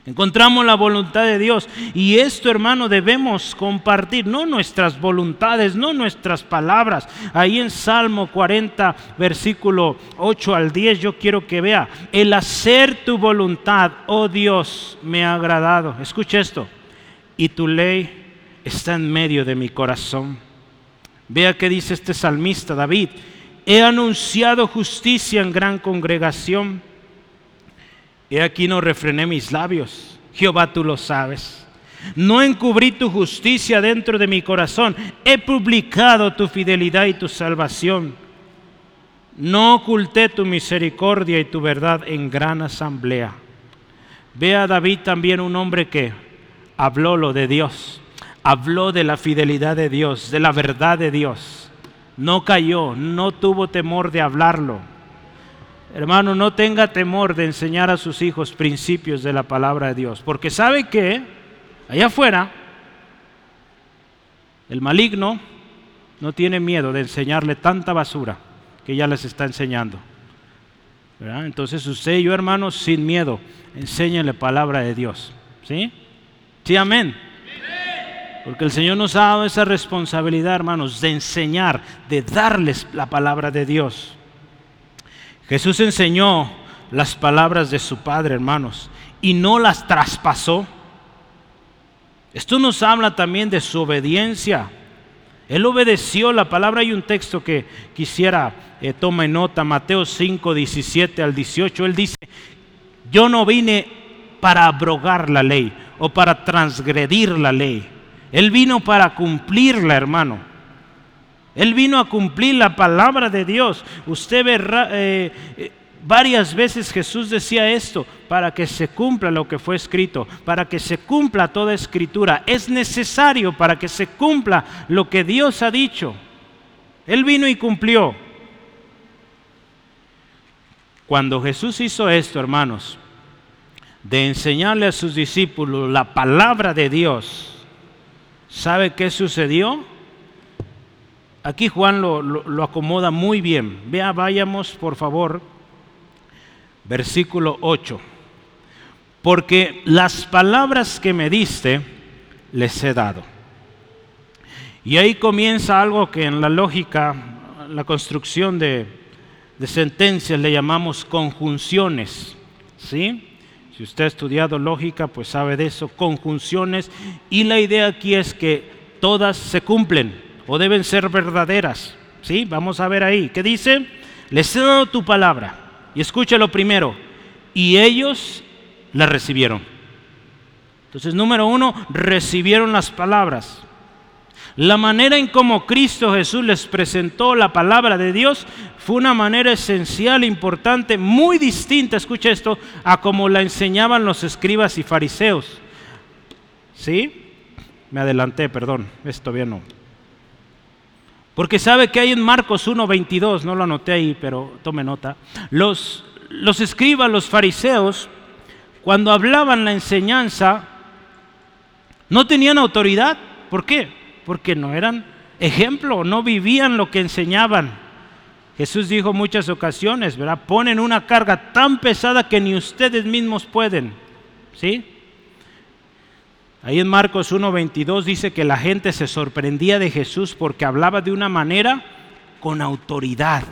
Encontramos la voluntad de Dios y esto, hermano, debemos compartir, no nuestras voluntades, no nuestras palabras. Ahí en Salmo 40, versículo 8 al 10, yo quiero que vea, el hacer tu voluntad, oh Dios, me ha agradado. Escucha esto, y tu ley está en medio de mi corazón. Vea qué dice este salmista David, he anunciado justicia en gran congregación He aquí no refrené mis labios. Jehová, tú lo sabes. No encubrí tu justicia dentro de mi corazón. He publicado tu fidelidad y tu salvación. No oculté tu misericordia y tu verdad en gran asamblea. Ve a David también un hombre que habló lo de Dios. Habló de la fidelidad de Dios, de la verdad de Dios. No cayó, no tuvo temor de hablarlo Hermano, no tenga temor de enseñar a sus hijos principios de la palabra de Dios, porque sabe que allá afuera el maligno no tiene miedo de enseñarle tanta basura que ya les está enseñando. Entonces usted y yo, hermanos, sin miedo, enséñenle palabra de Dios. ¿Sí? Sí, amén. Porque el Señor nos ha dado esa responsabilidad, hermanos, de enseñar, de darles la palabra de Dios. Jesús enseñó las palabras de su Padre, hermanos, y no las traspasó. Esto nos habla también de su obediencia. Él obedeció la palabra. Hay un texto que quisiera eh, toma en nota, Mateo 5, 17 al 18. Él dice, yo no vine para abrogar la ley o para transgredir la ley. Él vino para cumplirla, hermano. Él vino a cumplir la palabra de Dios. Usted ve eh, eh, varias veces Jesús decía esto, para que se cumpla lo que fue escrito, para que se cumpla toda escritura. Es necesario para que se cumpla lo que Dios ha dicho. Él vino y cumplió. Cuando Jesús hizo esto, hermanos, de enseñarle a sus discípulos la palabra de Dios, ¿sabe qué sucedió? Aquí Juan lo, acomoda muy bien. Vea, vayamos por favor, versículo 8. Porque las palabras que me diste, les he dado. Y ahí comienza algo que en la lógica, la construcción de, de sentencias le llamamos conjunciones. ¿Sí? Si usted ha estudiado lógica, pues sabe de eso, conjunciones. Y la idea aquí es que todas se cumplen o deben ser verdaderas. ¿Sí? Vamos a ver ahí. ¿Qué dice? Les he dado tu palabra. Y escúchalo primero. Y ellos la recibieron. Entonces, número uno, recibieron las palabras. La manera en cómo Cristo Jesús les presentó la palabra de Dios fue una manera esencial, importante, muy distinta, escucha esto, a como la enseñaban los escribas y fariseos. ¿Sí? Me adelanté, perdón, esto bien no. Porque sabe que hay en Marcos 1.22, no lo anoté ahí, pero tome nota. Los, los escribas, los fariseos, cuando hablaban la enseñanza, no tenían autoridad. ¿Por qué? Porque no eran ejemplo, no vivían lo que enseñaban. Jesús dijo muchas ocasiones, ¿verdad? Ponen una carga tan pesada que ni ustedes mismos pueden. ¿Sí? Ahí en Marcos 1:22 dice que la gente se sorprendía de Jesús porque hablaba de una manera con autoridad.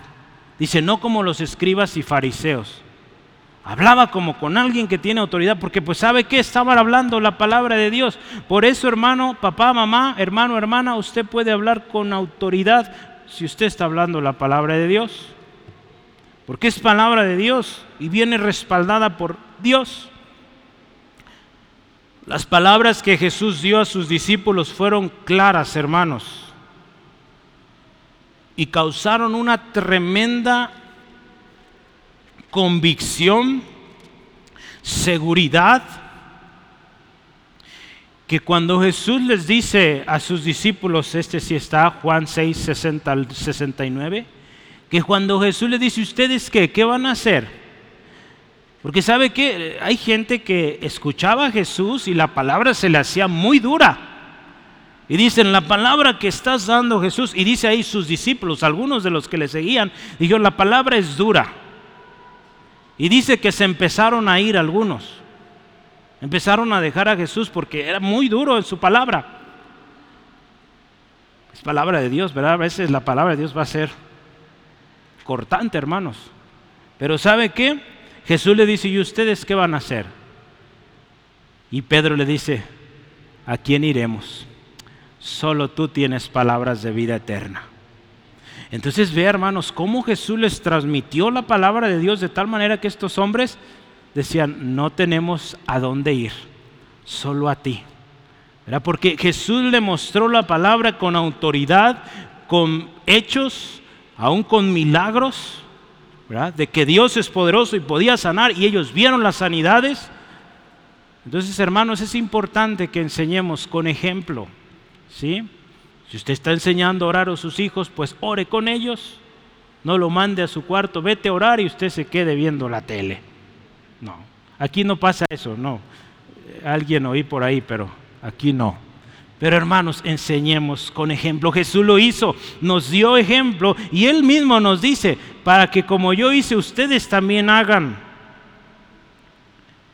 Dice, no como los escribas y fariseos. Hablaba como con alguien que tiene autoridad, porque pues sabe que estaban hablando la palabra de Dios. Por eso, hermano, papá, mamá, hermano, hermana, usted puede hablar con autoridad si usted está hablando la palabra de Dios. Porque es palabra de Dios y viene respaldada por Dios. Las palabras que Jesús dio a sus discípulos fueron claras, hermanos, y causaron una tremenda convicción, seguridad, que cuando Jesús les dice a sus discípulos, este sí está, Juan 6, 60 al 69, que cuando Jesús les dice, ¿ustedes qué? ¿Qué van a hacer? Porque sabe que hay gente que escuchaba a Jesús y la palabra se le hacía muy dura. Y dicen, la palabra que estás dando Jesús, y dice ahí sus discípulos, algunos de los que le seguían, dijeron, la palabra es dura. Y dice que se empezaron a ir algunos. Empezaron a dejar a Jesús porque era muy duro en su palabra. Es palabra de Dios, ¿verdad? A veces la palabra de Dios va a ser cortante, hermanos. Pero ¿sabe qué? Jesús le dice, ¿y ustedes qué van a hacer? Y Pedro le dice, ¿a quién iremos? Solo tú tienes palabras de vida eterna. Entonces ve, hermanos, cómo Jesús les transmitió la palabra de Dios de tal manera que estos hombres decían, no tenemos a dónde ir, solo a ti. ¿Verdad? Porque Jesús le mostró la palabra con autoridad, con hechos, aún con milagros de que Dios es poderoso y podía sanar y ellos vieron las sanidades. Entonces, hermanos, es importante que enseñemos con ejemplo, ¿sí? Si usted está enseñando a orar a sus hijos, pues ore con ellos. No lo mande a su cuarto, vete a orar y usted se quede viendo la tele. No, aquí no pasa eso, no. Alguien oí por ahí, pero aquí no. Pero hermanos, enseñemos con ejemplo. Jesús lo hizo, nos dio ejemplo y Él mismo nos dice, para que como yo hice, ustedes también hagan.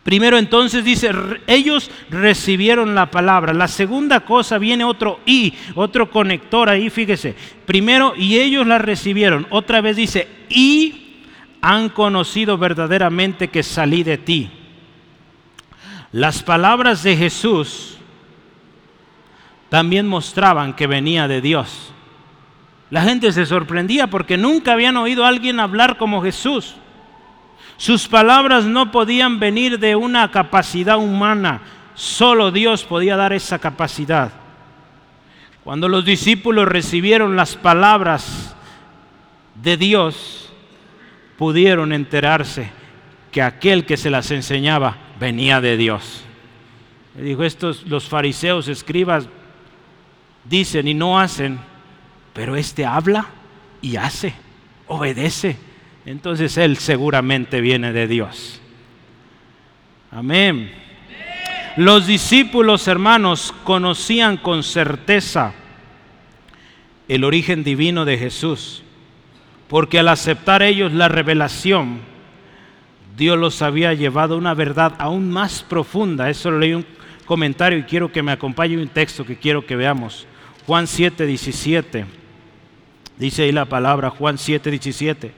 Primero entonces dice, ellos recibieron la palabra. La segunda cosa viene otro y, otro conector ahí, fíjese. Primero, y ellos la recibieron. Otra vez dice, y han conocido verdaderamente que salí de ti. Las palabras de Jesús también mostraban que venía de Dios. La gente se sorprendía porque nunca habían oído a alguien hablar como Jesús. Sus palabras no podían venir de una capacidad humana, solo Dios podía dar esa capacidad. Cuando los discípulos recibieron las palabras de Dios, pudieron enterarse que aquel que se las enseñaba venía de Dios. Le dijo, estos los fariseos, escribas, dicen y no hacen, pero este habla y hace, obedece. Entonces él seguramente viene de Dios. Amén. Los discípulos hermanos conocían con certeza el origen divino de Jesús, porque al aceptar ellos la revelación, Dios los había llevado a una verdad aún más profunda. Eso lo leí un comentario y quiero que me acompañe un texto que quiero que veamos. Juan 7, 17. Dice ahí la palabra, Juan 7, 17.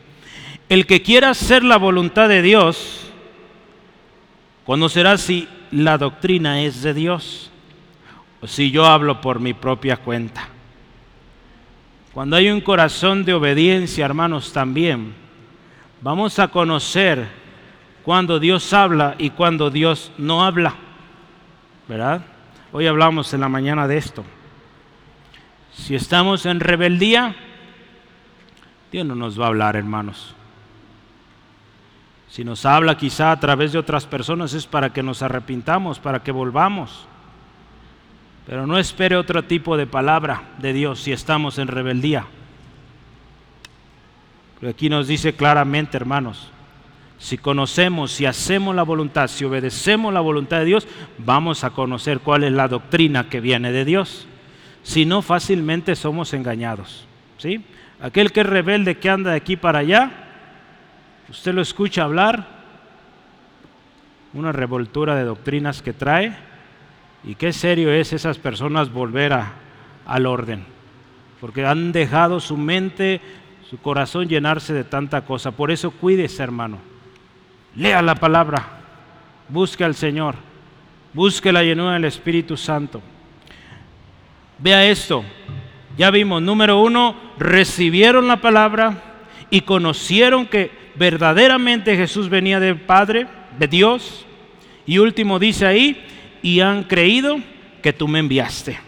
El que quiera hacer la voluntad de Dios, conocerá si la doctrina es de Dios o si yo hablo por mi propia cuenta. Cuando hay un corazón de obediencia, hermanos, también vamos a conocer cuando Dios habla y cuando Dios no habla. ¿Verdad? Hoy hablamos en la mañana de esto. Si estamos en rebeldía, Dios no nos va a hablar, hermanos. Si nos habla quizá a través de otras personas es para que nos arrepintamos, para que volvamos. Pero no espere otro tipo de palabra de Dios si estamos en rebeldía. Aquí nos dice claramente, hermanos, si conocemos, si hacemos la voluntad, si obedecemos la voluntad de Dios, vamos a conocer cuál es la doctrina que viene de Dios. Si no, fácilmente somos engañados. ¿sí? Aquel que es rebelde, que anda de aquí para allá, usted lo escucha hablar, una revoltura de doctrinas que trae, y qué serio es esas personas volver a, al orden, porque han dejado su mente, su corazón llenarse de tanta cosa. Por eso cuídese, hermano. Lea la palabra, busque al Señor, busque la llenura del Espíritu Santo. Vea esto, ya vimos, número uno, recibieron la palabra y conocieron que verdaderamente Jesús venía del Padre, de Dios. Y último dice ahí, y han creído que tú me enviaste.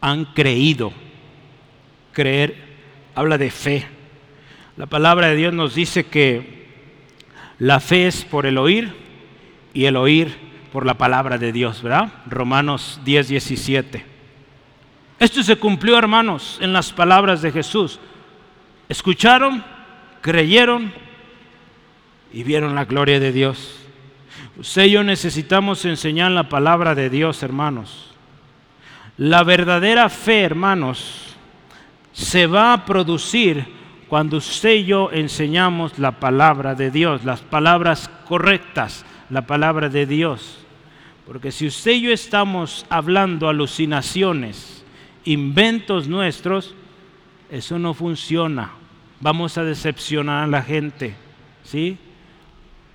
Han creído. Creer habla de fe. La palabra de Dios nos dice que la fe es por el oír y el oír por la palabra de Dios, ¿verdad? Romanos 10, 17. Esto se cumplió, hermanos, en las palabras de Jesús. Escucharon, creyeron y vieron la gloria de Dios. Usted y yo necesitamos enseñar la palabra de Dios, hermanos. La verdadera fe, hermanos, se va a producir cuando usted y yo enseñamos la palabra de Dios, las palabras correctas, la palabra de Dios. Porque si usted y yo estamos hablando alucinaciones, inventos nuestros, eso no funciona. Vamos a decepcionar a la gente, ¿sí?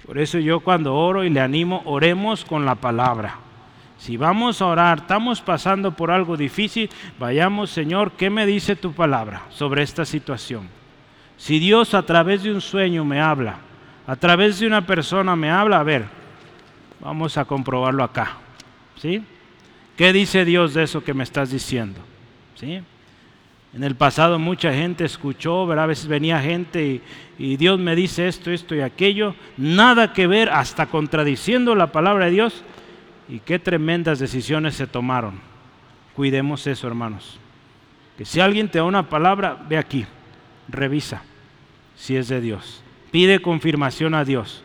Por eso yo cuando oro y le animo, oremos con la palabra. Si vamos a orar, estamos pasando por algo difícil, vayamos, Señor, ¿qué me dice tu palabra sobre esta situación? Si Dios a través de un sueño me habla, a través de una persona me habla, a ver, vamos a comprobarlo acá. ¿Sí? ¿Qué dice Dios de eso que me estás diciendo? ¿Sí? En el pasado mucha gente escuchó, a veces venía gente y, Dios me dice esto, esto y aquello, nada que ver, hasta contradiciendo la palabra de Dios. Y qué tremendas decisiones se tomaron. Cuidemos eso, hermanos. Que si alguien te da una palabra, ve aquí, revisa si es de Dios. Pide confirmación a Dios.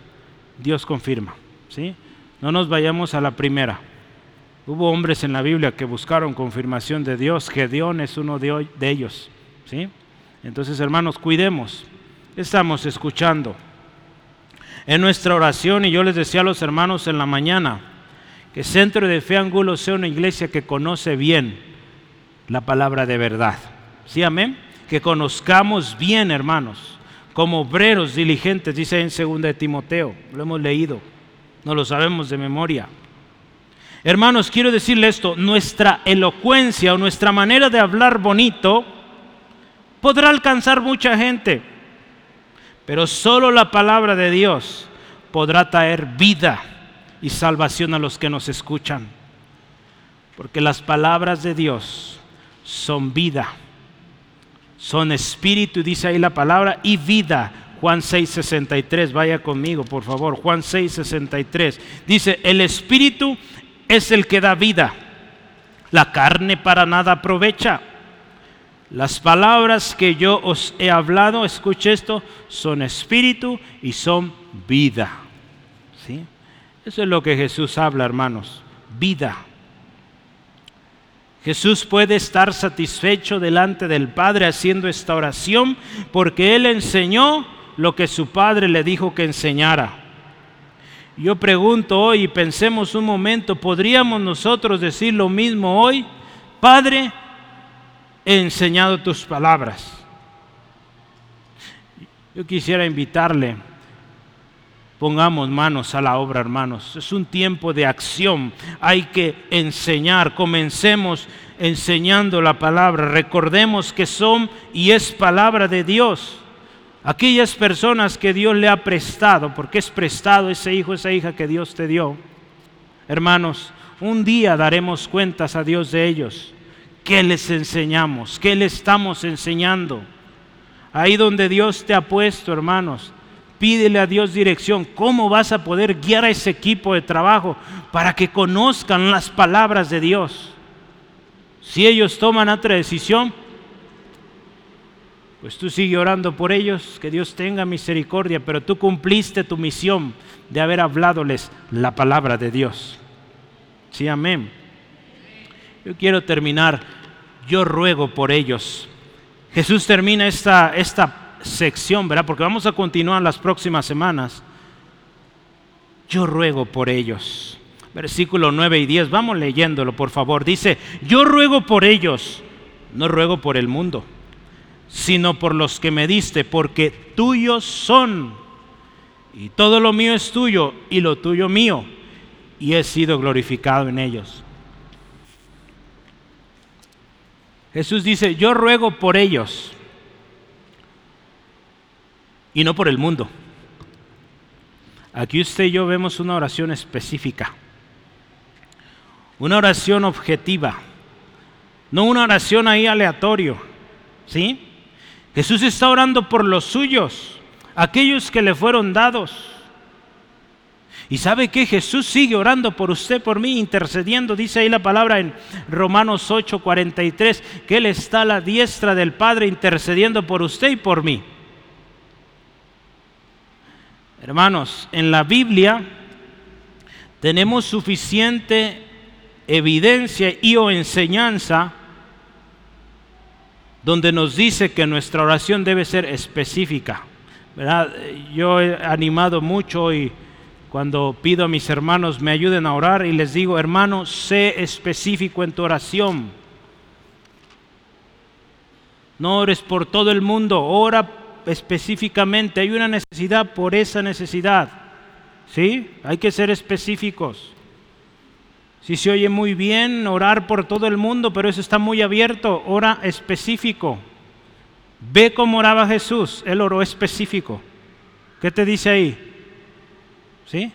Dios confirma. ¿sí? No nos vayamos a la primera. Hubo hombres en la Biblia que buscaron confirmación de Dios. Gedeón es uno de, ellos. ¿sí? Entonces, hermanos, cuidemos. Estamos escuchando. En nuestra oración, y yo les decía a los hermanos en la mañana, que Centro de Fe Angulo sea una iglesia que conoce bien la palabra de verdad. ¿Sí, amén? Que conozcamos bien, hermanos, como obreros diligentes, dice en 2 de Timoteo. Lo hemos leído, no lo sabemos de memoria. Hermanos, quiero decirle esto, nuestra elocuencia o nuestra manera de hablar bonito podrá alcanzar mucha gente, pero solo la palabra de Dios podrá traer vida y salvación a los que nos escuchan. Porque las palabras de Dios son vida, son espíritu, dice ahí la palabra, y vida. Juan 6:63, vaya conmigo, por favor. Juan 6:63. Dice, el espíritu es el que da vida. La carne para nada aprovecha. Las palabras que yo os he hablado, escuche esto, son espíritu y son vida. ¿Sí? Eso es lo que Jesús habla, hermanos. Vida. Jesús puede estar satisfecho delante del Padre haciendo esta oración porque Él enseñó lo que su Padre le dijo que enseñara. Yo pregunto hoy y pensemos un momento, ¿podríamos nosotros decir lo mismo hoy? Padre, he enseñado tus palabras. Yo quisiera invitarle Pongamos manos a la obra, hermanos. Es un tiempo de acción. Hay que enseñar. Comencemos enseñando la palabra. Recordemos que son y es palabra de Dios. Aquellas personas que Dios le ha prestado, porque es prestado ese hijo, esa hija que Dios te dio. Hermanos, un día daremos cuentas a Dios de ellos. ¿Qué les enseñamos? ¿Qué le estamos enseñando? Ahí donde Dios te ha puesto, hermanos, pídele a Dios dirección. ¿Cómo vas a poder guiar a ese equipo de trabajo para que conozcan las palabras de Dios? Si ellos toman otra decisión, pues tú sigue orando por ellos, que Dios tenga misericordia, pero tú cumpliste tu misión de haber habladoles la palabra de Dios. Sí, amén. Yo quiero terminar, yo ruego por ellos. Jesús termina esta, esta sección, ¿verdad? Porque vamos a continuar las próximas semanas. Yo ruego por ellos. Versículo 9 y 10, vamos leyéndolo, por favor. Dice, yo ruego por ellos, no ruego por el mundo, sino por los que me diste, porque tuyos son. Y todo lo mío es tuyo y lo tuyo mío. Y he sido glorificado en ellos. Jesús dice, yo ruego por ellos y no por el mundo. Aquí usted y yo vemos una oración específica, una oración objetiva, no una oración ahí aleatorio, ¿sí? Jesús está orando por los suyos, aquellos que le fueron dados. Y sabe que Jesús sigue orando por usted, por mí, intercediendo. Dice ahí la palabra en Romanos 8:43, que Él está a la diestra del Padre intercediendo por usted y por mí. Hermanos, en la Biblia tenemos suficiente evidencia y o enseñanza donde nos dice que nuestra oración debe ser específica. ¿verdad? Yo he animado mucho y cuando pido a mis hermanos me ayuden a orar y les digo, hermano, sé específico en tu oración. No ores por todo el mundo, ora específicamente, hay una necesidad por esa necesidad. ¿Sí? Hay que ser específicos. Si se oye muy bien orar por todo el mundo, pero eso está muy abierto, ora específico. Ve cómo oraba Jesús, él oró específico. ¿Qué te dice ahí? ¿Sí?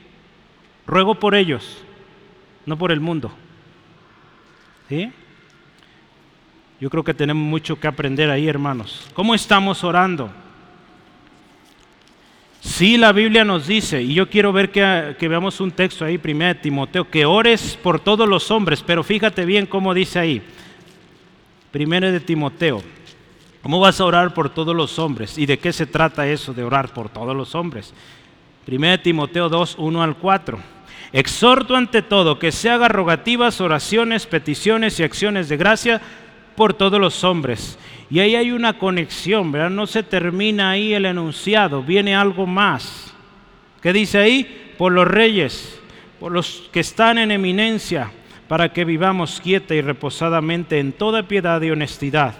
Ruego por ellos, no por el mundo. ¿Sí? Yo creo que tenemos mucho que aprender ahí, hermanos. ¿Cómo estamos orando? Sí, la Biblia nos dice, y yo quiero ver que, veamos un texto ahí, primero de Timoteo, que ores por todos los hombres, pero fíjate bien cómo dice ahí, primero de Timoteo, ¿cómo vas a orar por todos los hombres? ¿Y de qué se trata eso de orar por todos los hombres? Primero de Timoteo 2, 1 al 4. Exhorto ante todo que se haga rogativas, oraciones, peticiones y acciones de gracia por todos los hombres y ahí hay una conexión, ¿verdad? No se termina ahí el enunciado, viene algo más. ¿Qué dice ahí? Por los reyes, por los que están en eminencia, para que vivamos quieta y reposadamente en toda piedad y honestidad.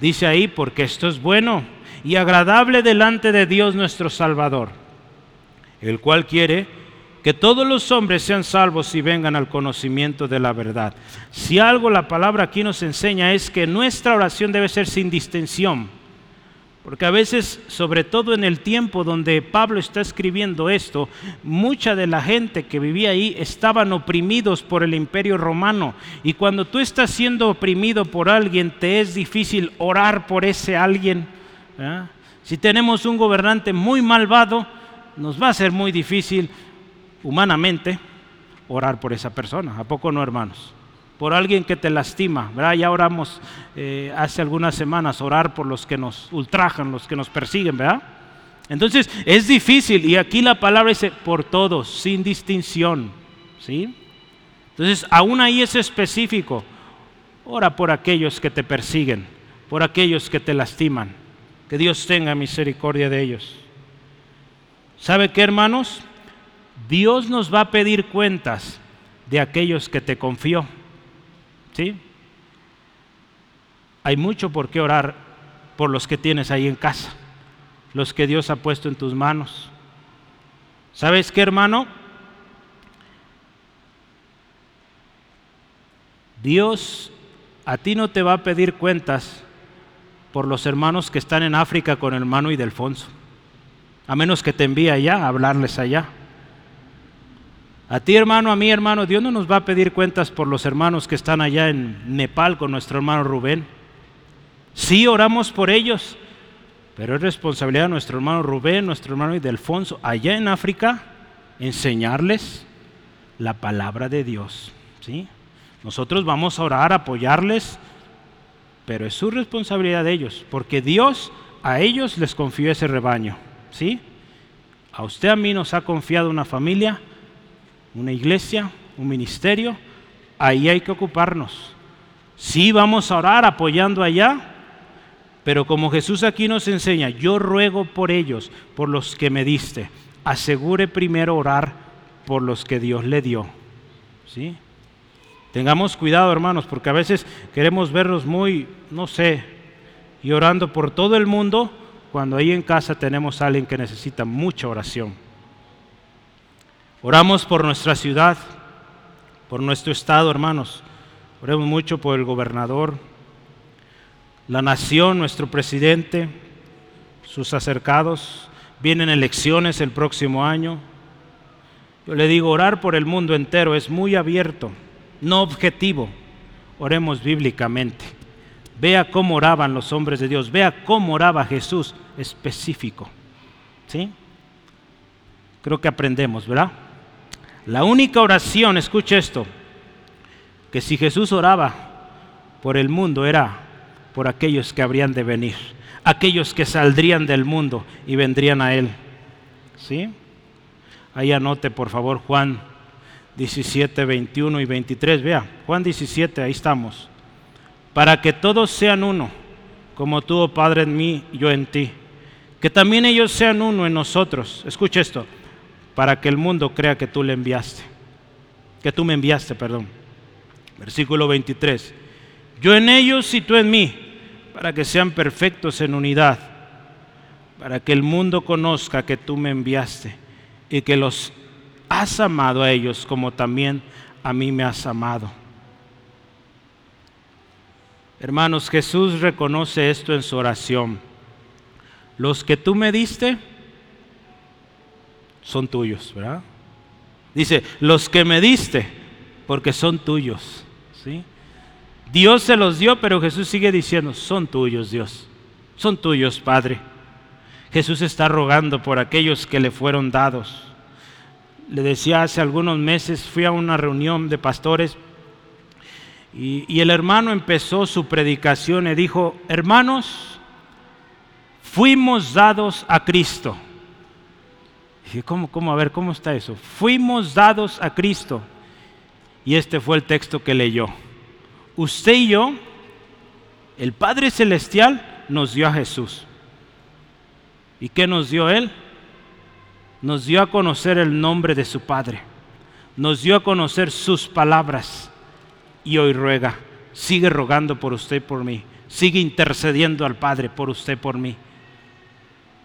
Dice ahí, porque esto es bueno y agradable delante de Dios nuestro Salvador, el cual quiere que todos los hombres sean salvos y vengan al conocimiento de la verdad. Si algo la palabra aquí nos enseña es que nuestra oración debe ser sin distinción. Porque a veces, sobre todo en el tiempo donde Pablo está escribiendo esto, mucha de la gente que vivía ahí estaban oprimidos por el imperio romano. Y cuando tú estás siendo oprimido por alguien, te es difícil orar por ese alguien. Si tenemos un gobernante muy malvado, nos va a ser muy difícil humanamente orar por esa persona. ¿A poco no, hermanos? Por alguien que te lastima, ¿verdad? Ya oramos eh, hace algunas semanas, orar por los que nos ultrajan, los que nos persiguen, ¿verdad? Entonces es difícil y aquí la palabra dice por todos, sin distinción, ¿sí? Entonces aún ahí es específico. Ora por aquellos que te persiguen, por aquellos que te lastiman. Que Dios tenga misericordia de ellos. ¿Sabe qué, hermanos? Dios nos va a pedir cuentas de aquellos que te confió. ¿Sí? Hay mucho por qué orar por los que tienes ahí en casa, los que Dios ha puesto en tus manos. ¿Sabes qué, hermano? Dios a ti no te va a pedir cuentas por los hermanos que están en África con el hermano y Delfonso, a menos que te envíe allá a hablarles allá. A ti hermano, a mí hermano, Dios no nos va a pedir cuentas por los hermanos que están allá en Nepal con nuestro hermano Rubén. Sí oramos por ellos, pero es responsabilidad de nuestro hermano Rubén, nuestro hermano Idelfonso, allá en África, enseñarles la palabra de Dios. ¿sí? Nosotros vamos a orar, apoyarles, pero es su responsabilidad de ellos, porque Dios a ellos les confió ese rebaño. ¿sí? A usted, a mí nos ha confiado una familia, una iglesia, un ministerio, ahí hay que ocuparnos. Sí, vamos a orar apoyando allá, pero como Jesús aquí nos enseña, yo ruego por ellos, por los que me diste. Asegure primero orar por los que Dios le dio. ¿Sí? Tengamos cuidado, hermanos, porque a veces queremos verlos muy, no sé, y orando por todo el mundo, cuando ahí en casa tenemos a alguien que necesita mucha oración. Oramos por nuestra ciudad, por nuestro estado, hermanos. Oremos mucho por el gobernador, la nación, nuestro presidente, sus acercados. Vienen elecciones el próximo año. Yo le digo, orar por el mundo entero es muy abierto, no objetivo. Oremos bíblicamente. Vea cómo oraban los hombres de Dios, vea cómo oraba Jesús específico. ¿Sí? Creo que aprendemos, ¿verdad? La única oración, escuche esto, que si Jesús oraba por el mundo era por aquellos que habrían de venir, aquellos que saldrían del mundo y vendrían a Él. ¿Sí? Ahí anote por favor Juan 17, 21 y 23. Vea, Juan 17, ahí estamos. Para que todos sean uno, como tú, oh Padre, en mí yo en ti. Que también ellos sean uno en nosotros. Escucha esto. Para que el mundo crea que tú le enviaste. Que tú me enviaste, perdón. Versículo 23. Yo en ellos y tú en mí para que sean perfectos en unidad, para que el mundo conozca que tú me enviaste y que los has amado a ellos como también a mí me has amado. Hermanos, Jesús reconoce esto en su oración. Los que tú me diste son tuyos, ¿verdad? Dice, los que me diste, porque son tuyos, ¿sí? Dios se los dio, pero Jesús sigue diciendo, son tuyos, Dios, son tuyos, Padre. Jesús está rogando por aquellos que le fueron dados. Le decía hace algunos meses, fui a una reunión de pastores y, el hermano empezó su predicación y dijo, hermanos, fuimos dados a Cristo. Dije, ¿cómo, cómo? A ver, ¿cómo está eso? Fuimos dados a Cristo. Y este fue el texto que leyó usted y yo, el Padre Celestial nos dio a Jesús. ¿Y qué nos dio Él? Nos dio a conocer el nombre de su Padre. Nos dio a conocer sus palabras. Y hoy ruega, sigue rogando por usted y por mí. Sigue intercediendo al Padre por usted y por mí.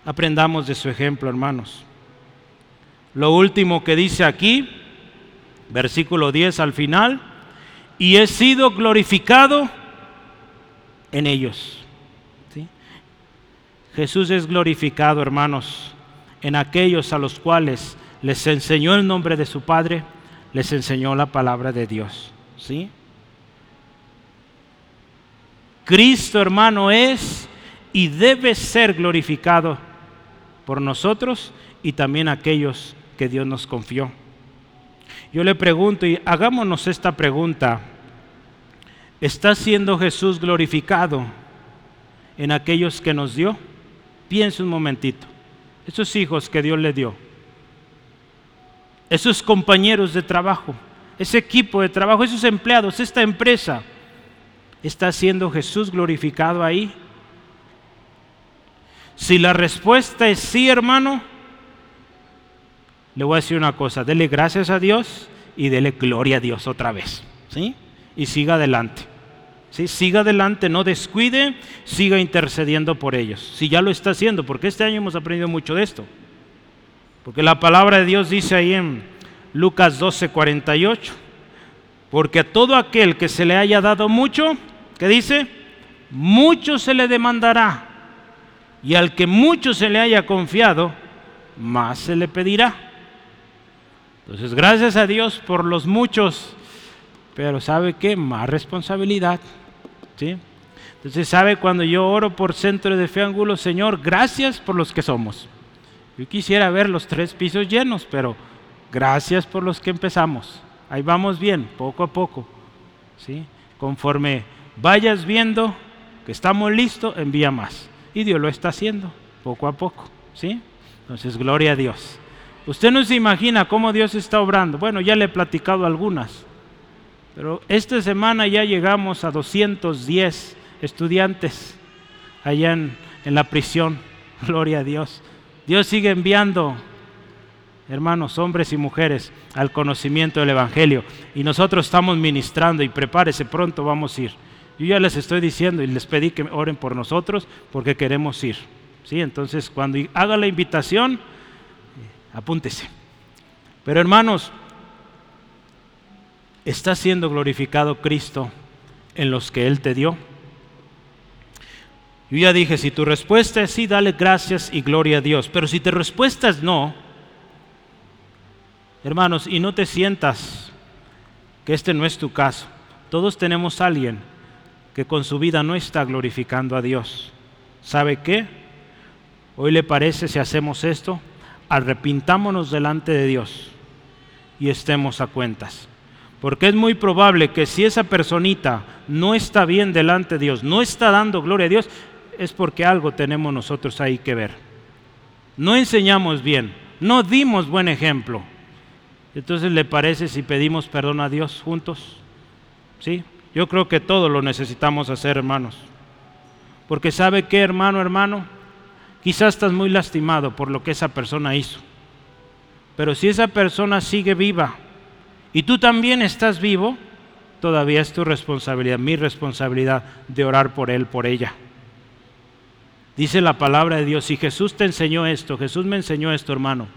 Aprendamos de su ejemplo, hermanos. Lo último que dice aquí, versículo 10 al final, y he sido glorificado en ellos. Jesús es glorificado, hermanos, en aquellos a los cuales les enseñó el nombre de su Padre, les enseñó la palabra de Dios. ¿sí? Cristo, hermano, es y debe ser glorificado por nosotros y también aquellos que Dios nos confió. Yo le pregunto, y hagámonos esta pregunta, ¿está siendo Jesús glorificado en aquellos que nos dio? Piense un momentito, esos hijos que Dios le dio, esos compañeros de trabajo, ese equipo de trabajo, esos empleados, esta empresa, ¿está siendo Jesús glorificado ahí? Si la respuesta es sí, hermano, le voy a decir una cosa, dele gracias a Dios y dele gloria a Dios otra vez, ¿sí? Y siga adelante. ¿Sí? Siga adelante, no descuide, siga intercediendo por ellos. Si ya lo está haciendo, porque este año hemos aprendido mucho de esto. Porque la palabra de Dios dice ahí en Lucas 12, 48, porque a todo aquel que se le haya dado mucho, ¿qué dice? Mucho se le demandará. Y al que mucho se le haya confiado, más se le pedirá. Entonces, gracias a Dios por los muchos, pero ¿sabe qué? Más responsabilidad. ¿sí? Entonces, ¿sabe cuando yo oro por centro de fe ángulo, Señor, gracias por los que somos? Yo quisiera ver los tres pisos llenos, pero gracias por los que empezamos. Ahí vamos bien, poco a poco. ¿sí? Conforme vayas viendo que estamos listos, envía más. Y Dios lo está haciendo, poco a poco. ¿sí? Entonces, gloria a Dios. Usted no se imagina cómo Dios está obrando. Bueno, ya le he platicado algunas. Pero esta semana ya llegamos a 210 estudiantes allá en, en la prisión. Gloria a Dios. Dios sigue enviando hermanos, hombres y mujeres, al conocimiento del Evangelio. Y nosotros estamos ministrando y prepárese, pronto vamos a ir. Yo ya les estoy diciendo y les pedí que oren por nosotros porque queremos ir. ¿Sí? Entonces, cuando haga la invitación, apúntese. Pero hermanos, ¿está siendo glorificado Cristo en los que Él te dio? Yo ya dije, si tu respuesta es sí, dale gracias y gloria a Dios. Pero si tu respuesta es no, hermanos, y no te sientas que este no es tu caso. Todos tenemos a alguien que con su vida no está glorificando a Dios. ¿Sabe qué? Hoy le parece si hacemos esto, arrepintámonos delante de Dios y estemos a cuentas. Porque es muy probable que si esa personita no está bien delante de Dios, no está dando gloria a Dios, es porque algo tenemos nosotros ahí que ver. No enseñamos bien, no dimos buen ejemplo. Entonces, ¿le parece si pedimos perdón a Dios juntos? ¿Sí? Yo creo que todo lo necesitamos hacer, hermanos. Porque sabe qué, hermano, hermano, quizás estás muy lastimado por lo que esa persona hizo. Pero si esa persona sigue viva y tú también estás vivo, todavía es tu responsabilidad, mi responsabilidad de orar por él, por ella. Dice la palabra de Dios, y Jesús te enseñó esto, Jesús me enseñó esto, hermano,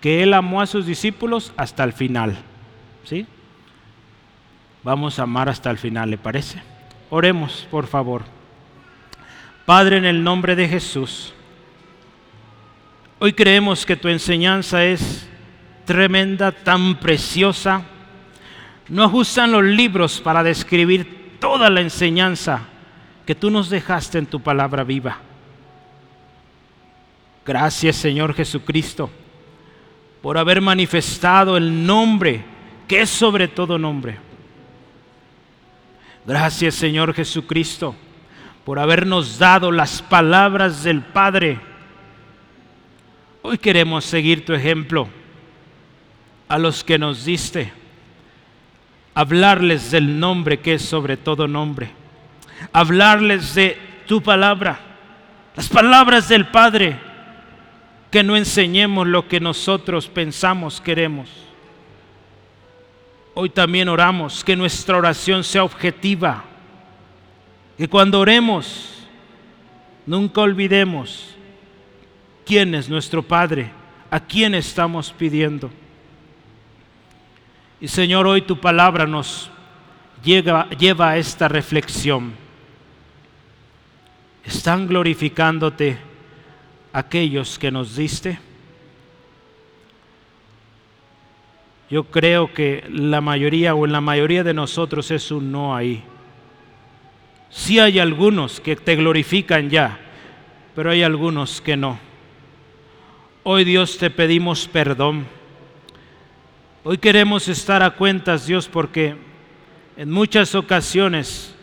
que Él amó a sus discípulos hasta el final. ¿Sí? Vamos a amar hasta el final, ¿le parece? Oremos, por favor. Padre, en el nombre de Jesús, hoy creemos que tu enseñanza es tremenda, tan preciosa. No ajustan los libros para describir toda la enseñanza que tú nos dejaste en tu palabra viva. Gracias Señor Jesucristo por haber manifestado el nombre que es sobre todo nombre. Gracias Señor Jesucristo por habernos dado las palabras del Padre. Hoy queremos seguir tu ejemplo a los que nos diste, hablarles del nombre que es sobre todo nombre, hablarles de tu palabra, las palabras del Padre que no enseñemos lo que nosotros pensamos queremos. Hoy también oramos que nuestra oración sea objetiva, que cuando oremos nunca olvidemos quién es nuestro Padre, a quién estamos pidiendo. Y Señor, hoy tu palabra nos lleva, a esta reflexión. ¿Están glorificándote? aquellos que nos diste? Yo creo que la mayoría o en la mayoría de nosotros es un no ahí. Sí hay algunos que te glorifican ya, pero hay algunos que no. Hoy Dios te pedimos perdón. Hoy queremos estar a cuentas, Dios, porque en muchas ocasiones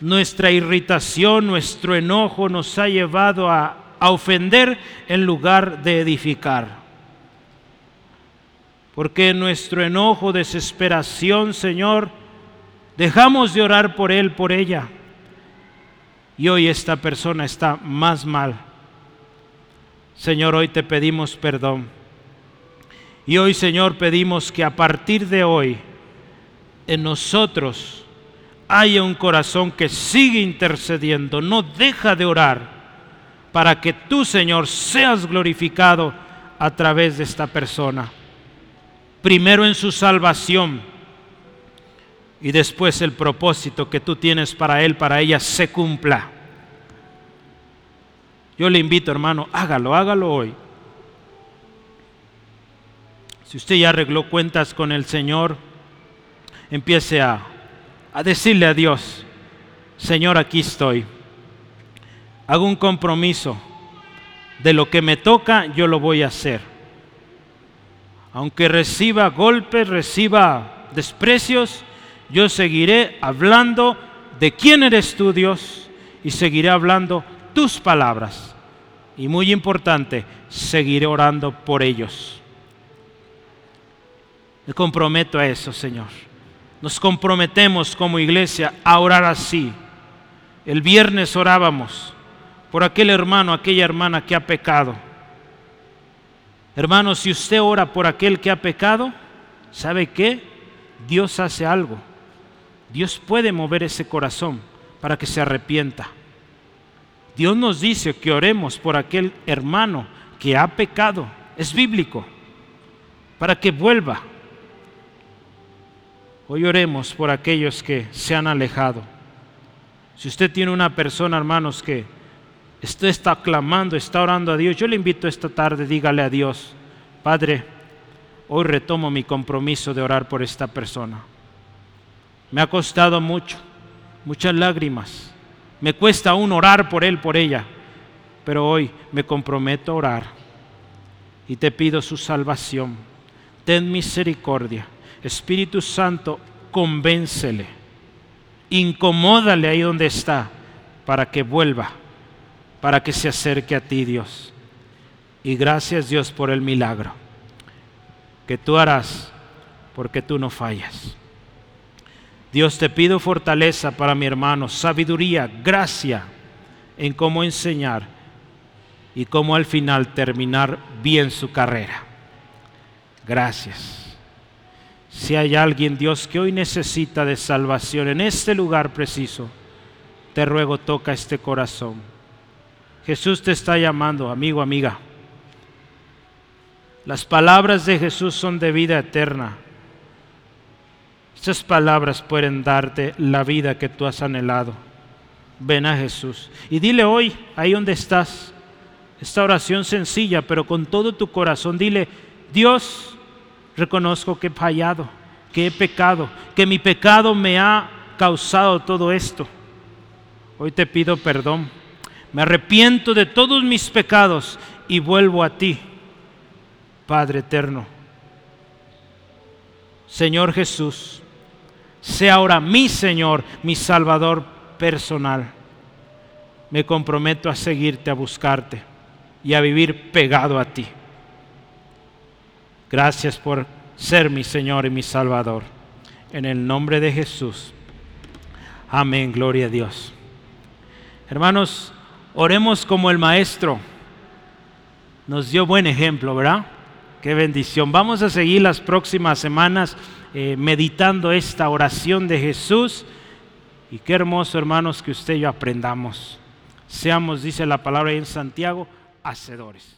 nuestra irritación, nuestro enojo nos ha llevado a ofender en lugar de edificar. Porque en nuestro enojo, desesperación, Señor, dejamos de orar por él, por ella. Y hoy esta persona está más mal. Señor, hoy te pedimos perdón. Y hoy, Señor, pedimos que a partir de hoy en nosotros haya un corazón que sigue intercediendo, no deja de orar para que tú, Señor, seas glorificado a través de esta persona. Primero en su salvación y después el propósito que tú tienes para él, para ella, se cumpla. Yo le invito, hermano, hágalo, hágalo hoy. Si usted ya arregló cuentas con el Señor, empiece a, a decirle a Dios, Señor, aquí estoy. Hago un compromiso. De lo que me toca, yo lo voy a hacer. Aunque reciba golpes, reciba desprecios, yo seguiré hablando de quién eres tú, Dios, y seguiré hablando tus palabras. Y muy importante, seguiré orando por ellos. Me comprometo a eso, Señor. Nos comprometemos como iglesia a orar así. El viernes orábamos por aquel hermano, aquella hermana que ha pecado. Hermano, si usted ora por aquel que ha pecado, ¿sabe qué? Dios hace algo. Dios puede mover ese corazón para que se arrepienta. Dios nos dice que oremos por aquel hermano que ha pecado. Es bíblico. Para que vuelva Hoy oremos por aquellos que se han alejado. Si usted tiene una persona, hermanos, que usted está clamando, está orando a Dios, yo le invito esta tarde, dígale a Dios, Padre, hoy retomo mi compromiso de orar por esta persona. Me ha costado mucho, muchas lágrimas. Me cuesta aún orar por él, por ella, pero hoy me comprometo a orar y te pido su salvación. Ten misericordia Espíritu Santo, convéncele, incomódale ahí donde está para que vuelva, para que se acerque a ti, Dios. Y gracias, Dios, por el milagro que tú harás, porque tú no fallas. Dios, te pido fortaleza para mi hermano, sabiduría, gracia en cómo enseñar y cómo al final terminar bien su carrera. Gracias. Si hay alguien, Dios, que hoy necesita de salvación en este lugar preciso, te ruego toca este corazón. Jesús te está llamando, amigo, amiga. Las palabras de Jesús son de vida eterna. Estas palabras pueden darte la vida que tú has anhelado. Ven a Jesús y dile hoy, ahí donde estás, esta oración sencilla, pero con todo tu corazón, dile, Dios, reconozco que he fallado, que he pecado, que mi pecado me ha causado todo esto. Hoy te pido perdón. Me arrepiento de todos mis pecados y vuelvo a ti, Padre eterno. Señor Jesús, sea ahora mi Señor, mi Salvador personal. Me comprometo a seguirte, a buscarte y a vivir pegado a ti. Gracias por ser mi Señor y mi Salvador. En el nombre de Jesús. Amén, gloria a Dios. Hermanos, oremos como el Maestro. Nos dio buen ejemplo, ¿verdad? Qué bendición. Vamos a seguir las próximas semanas eh, meditando esta oración de Jesús. Y qué hermoso, hermanos, que usted y yo aprendamos. Seamos, dice la palabra en Santiago, hacedores.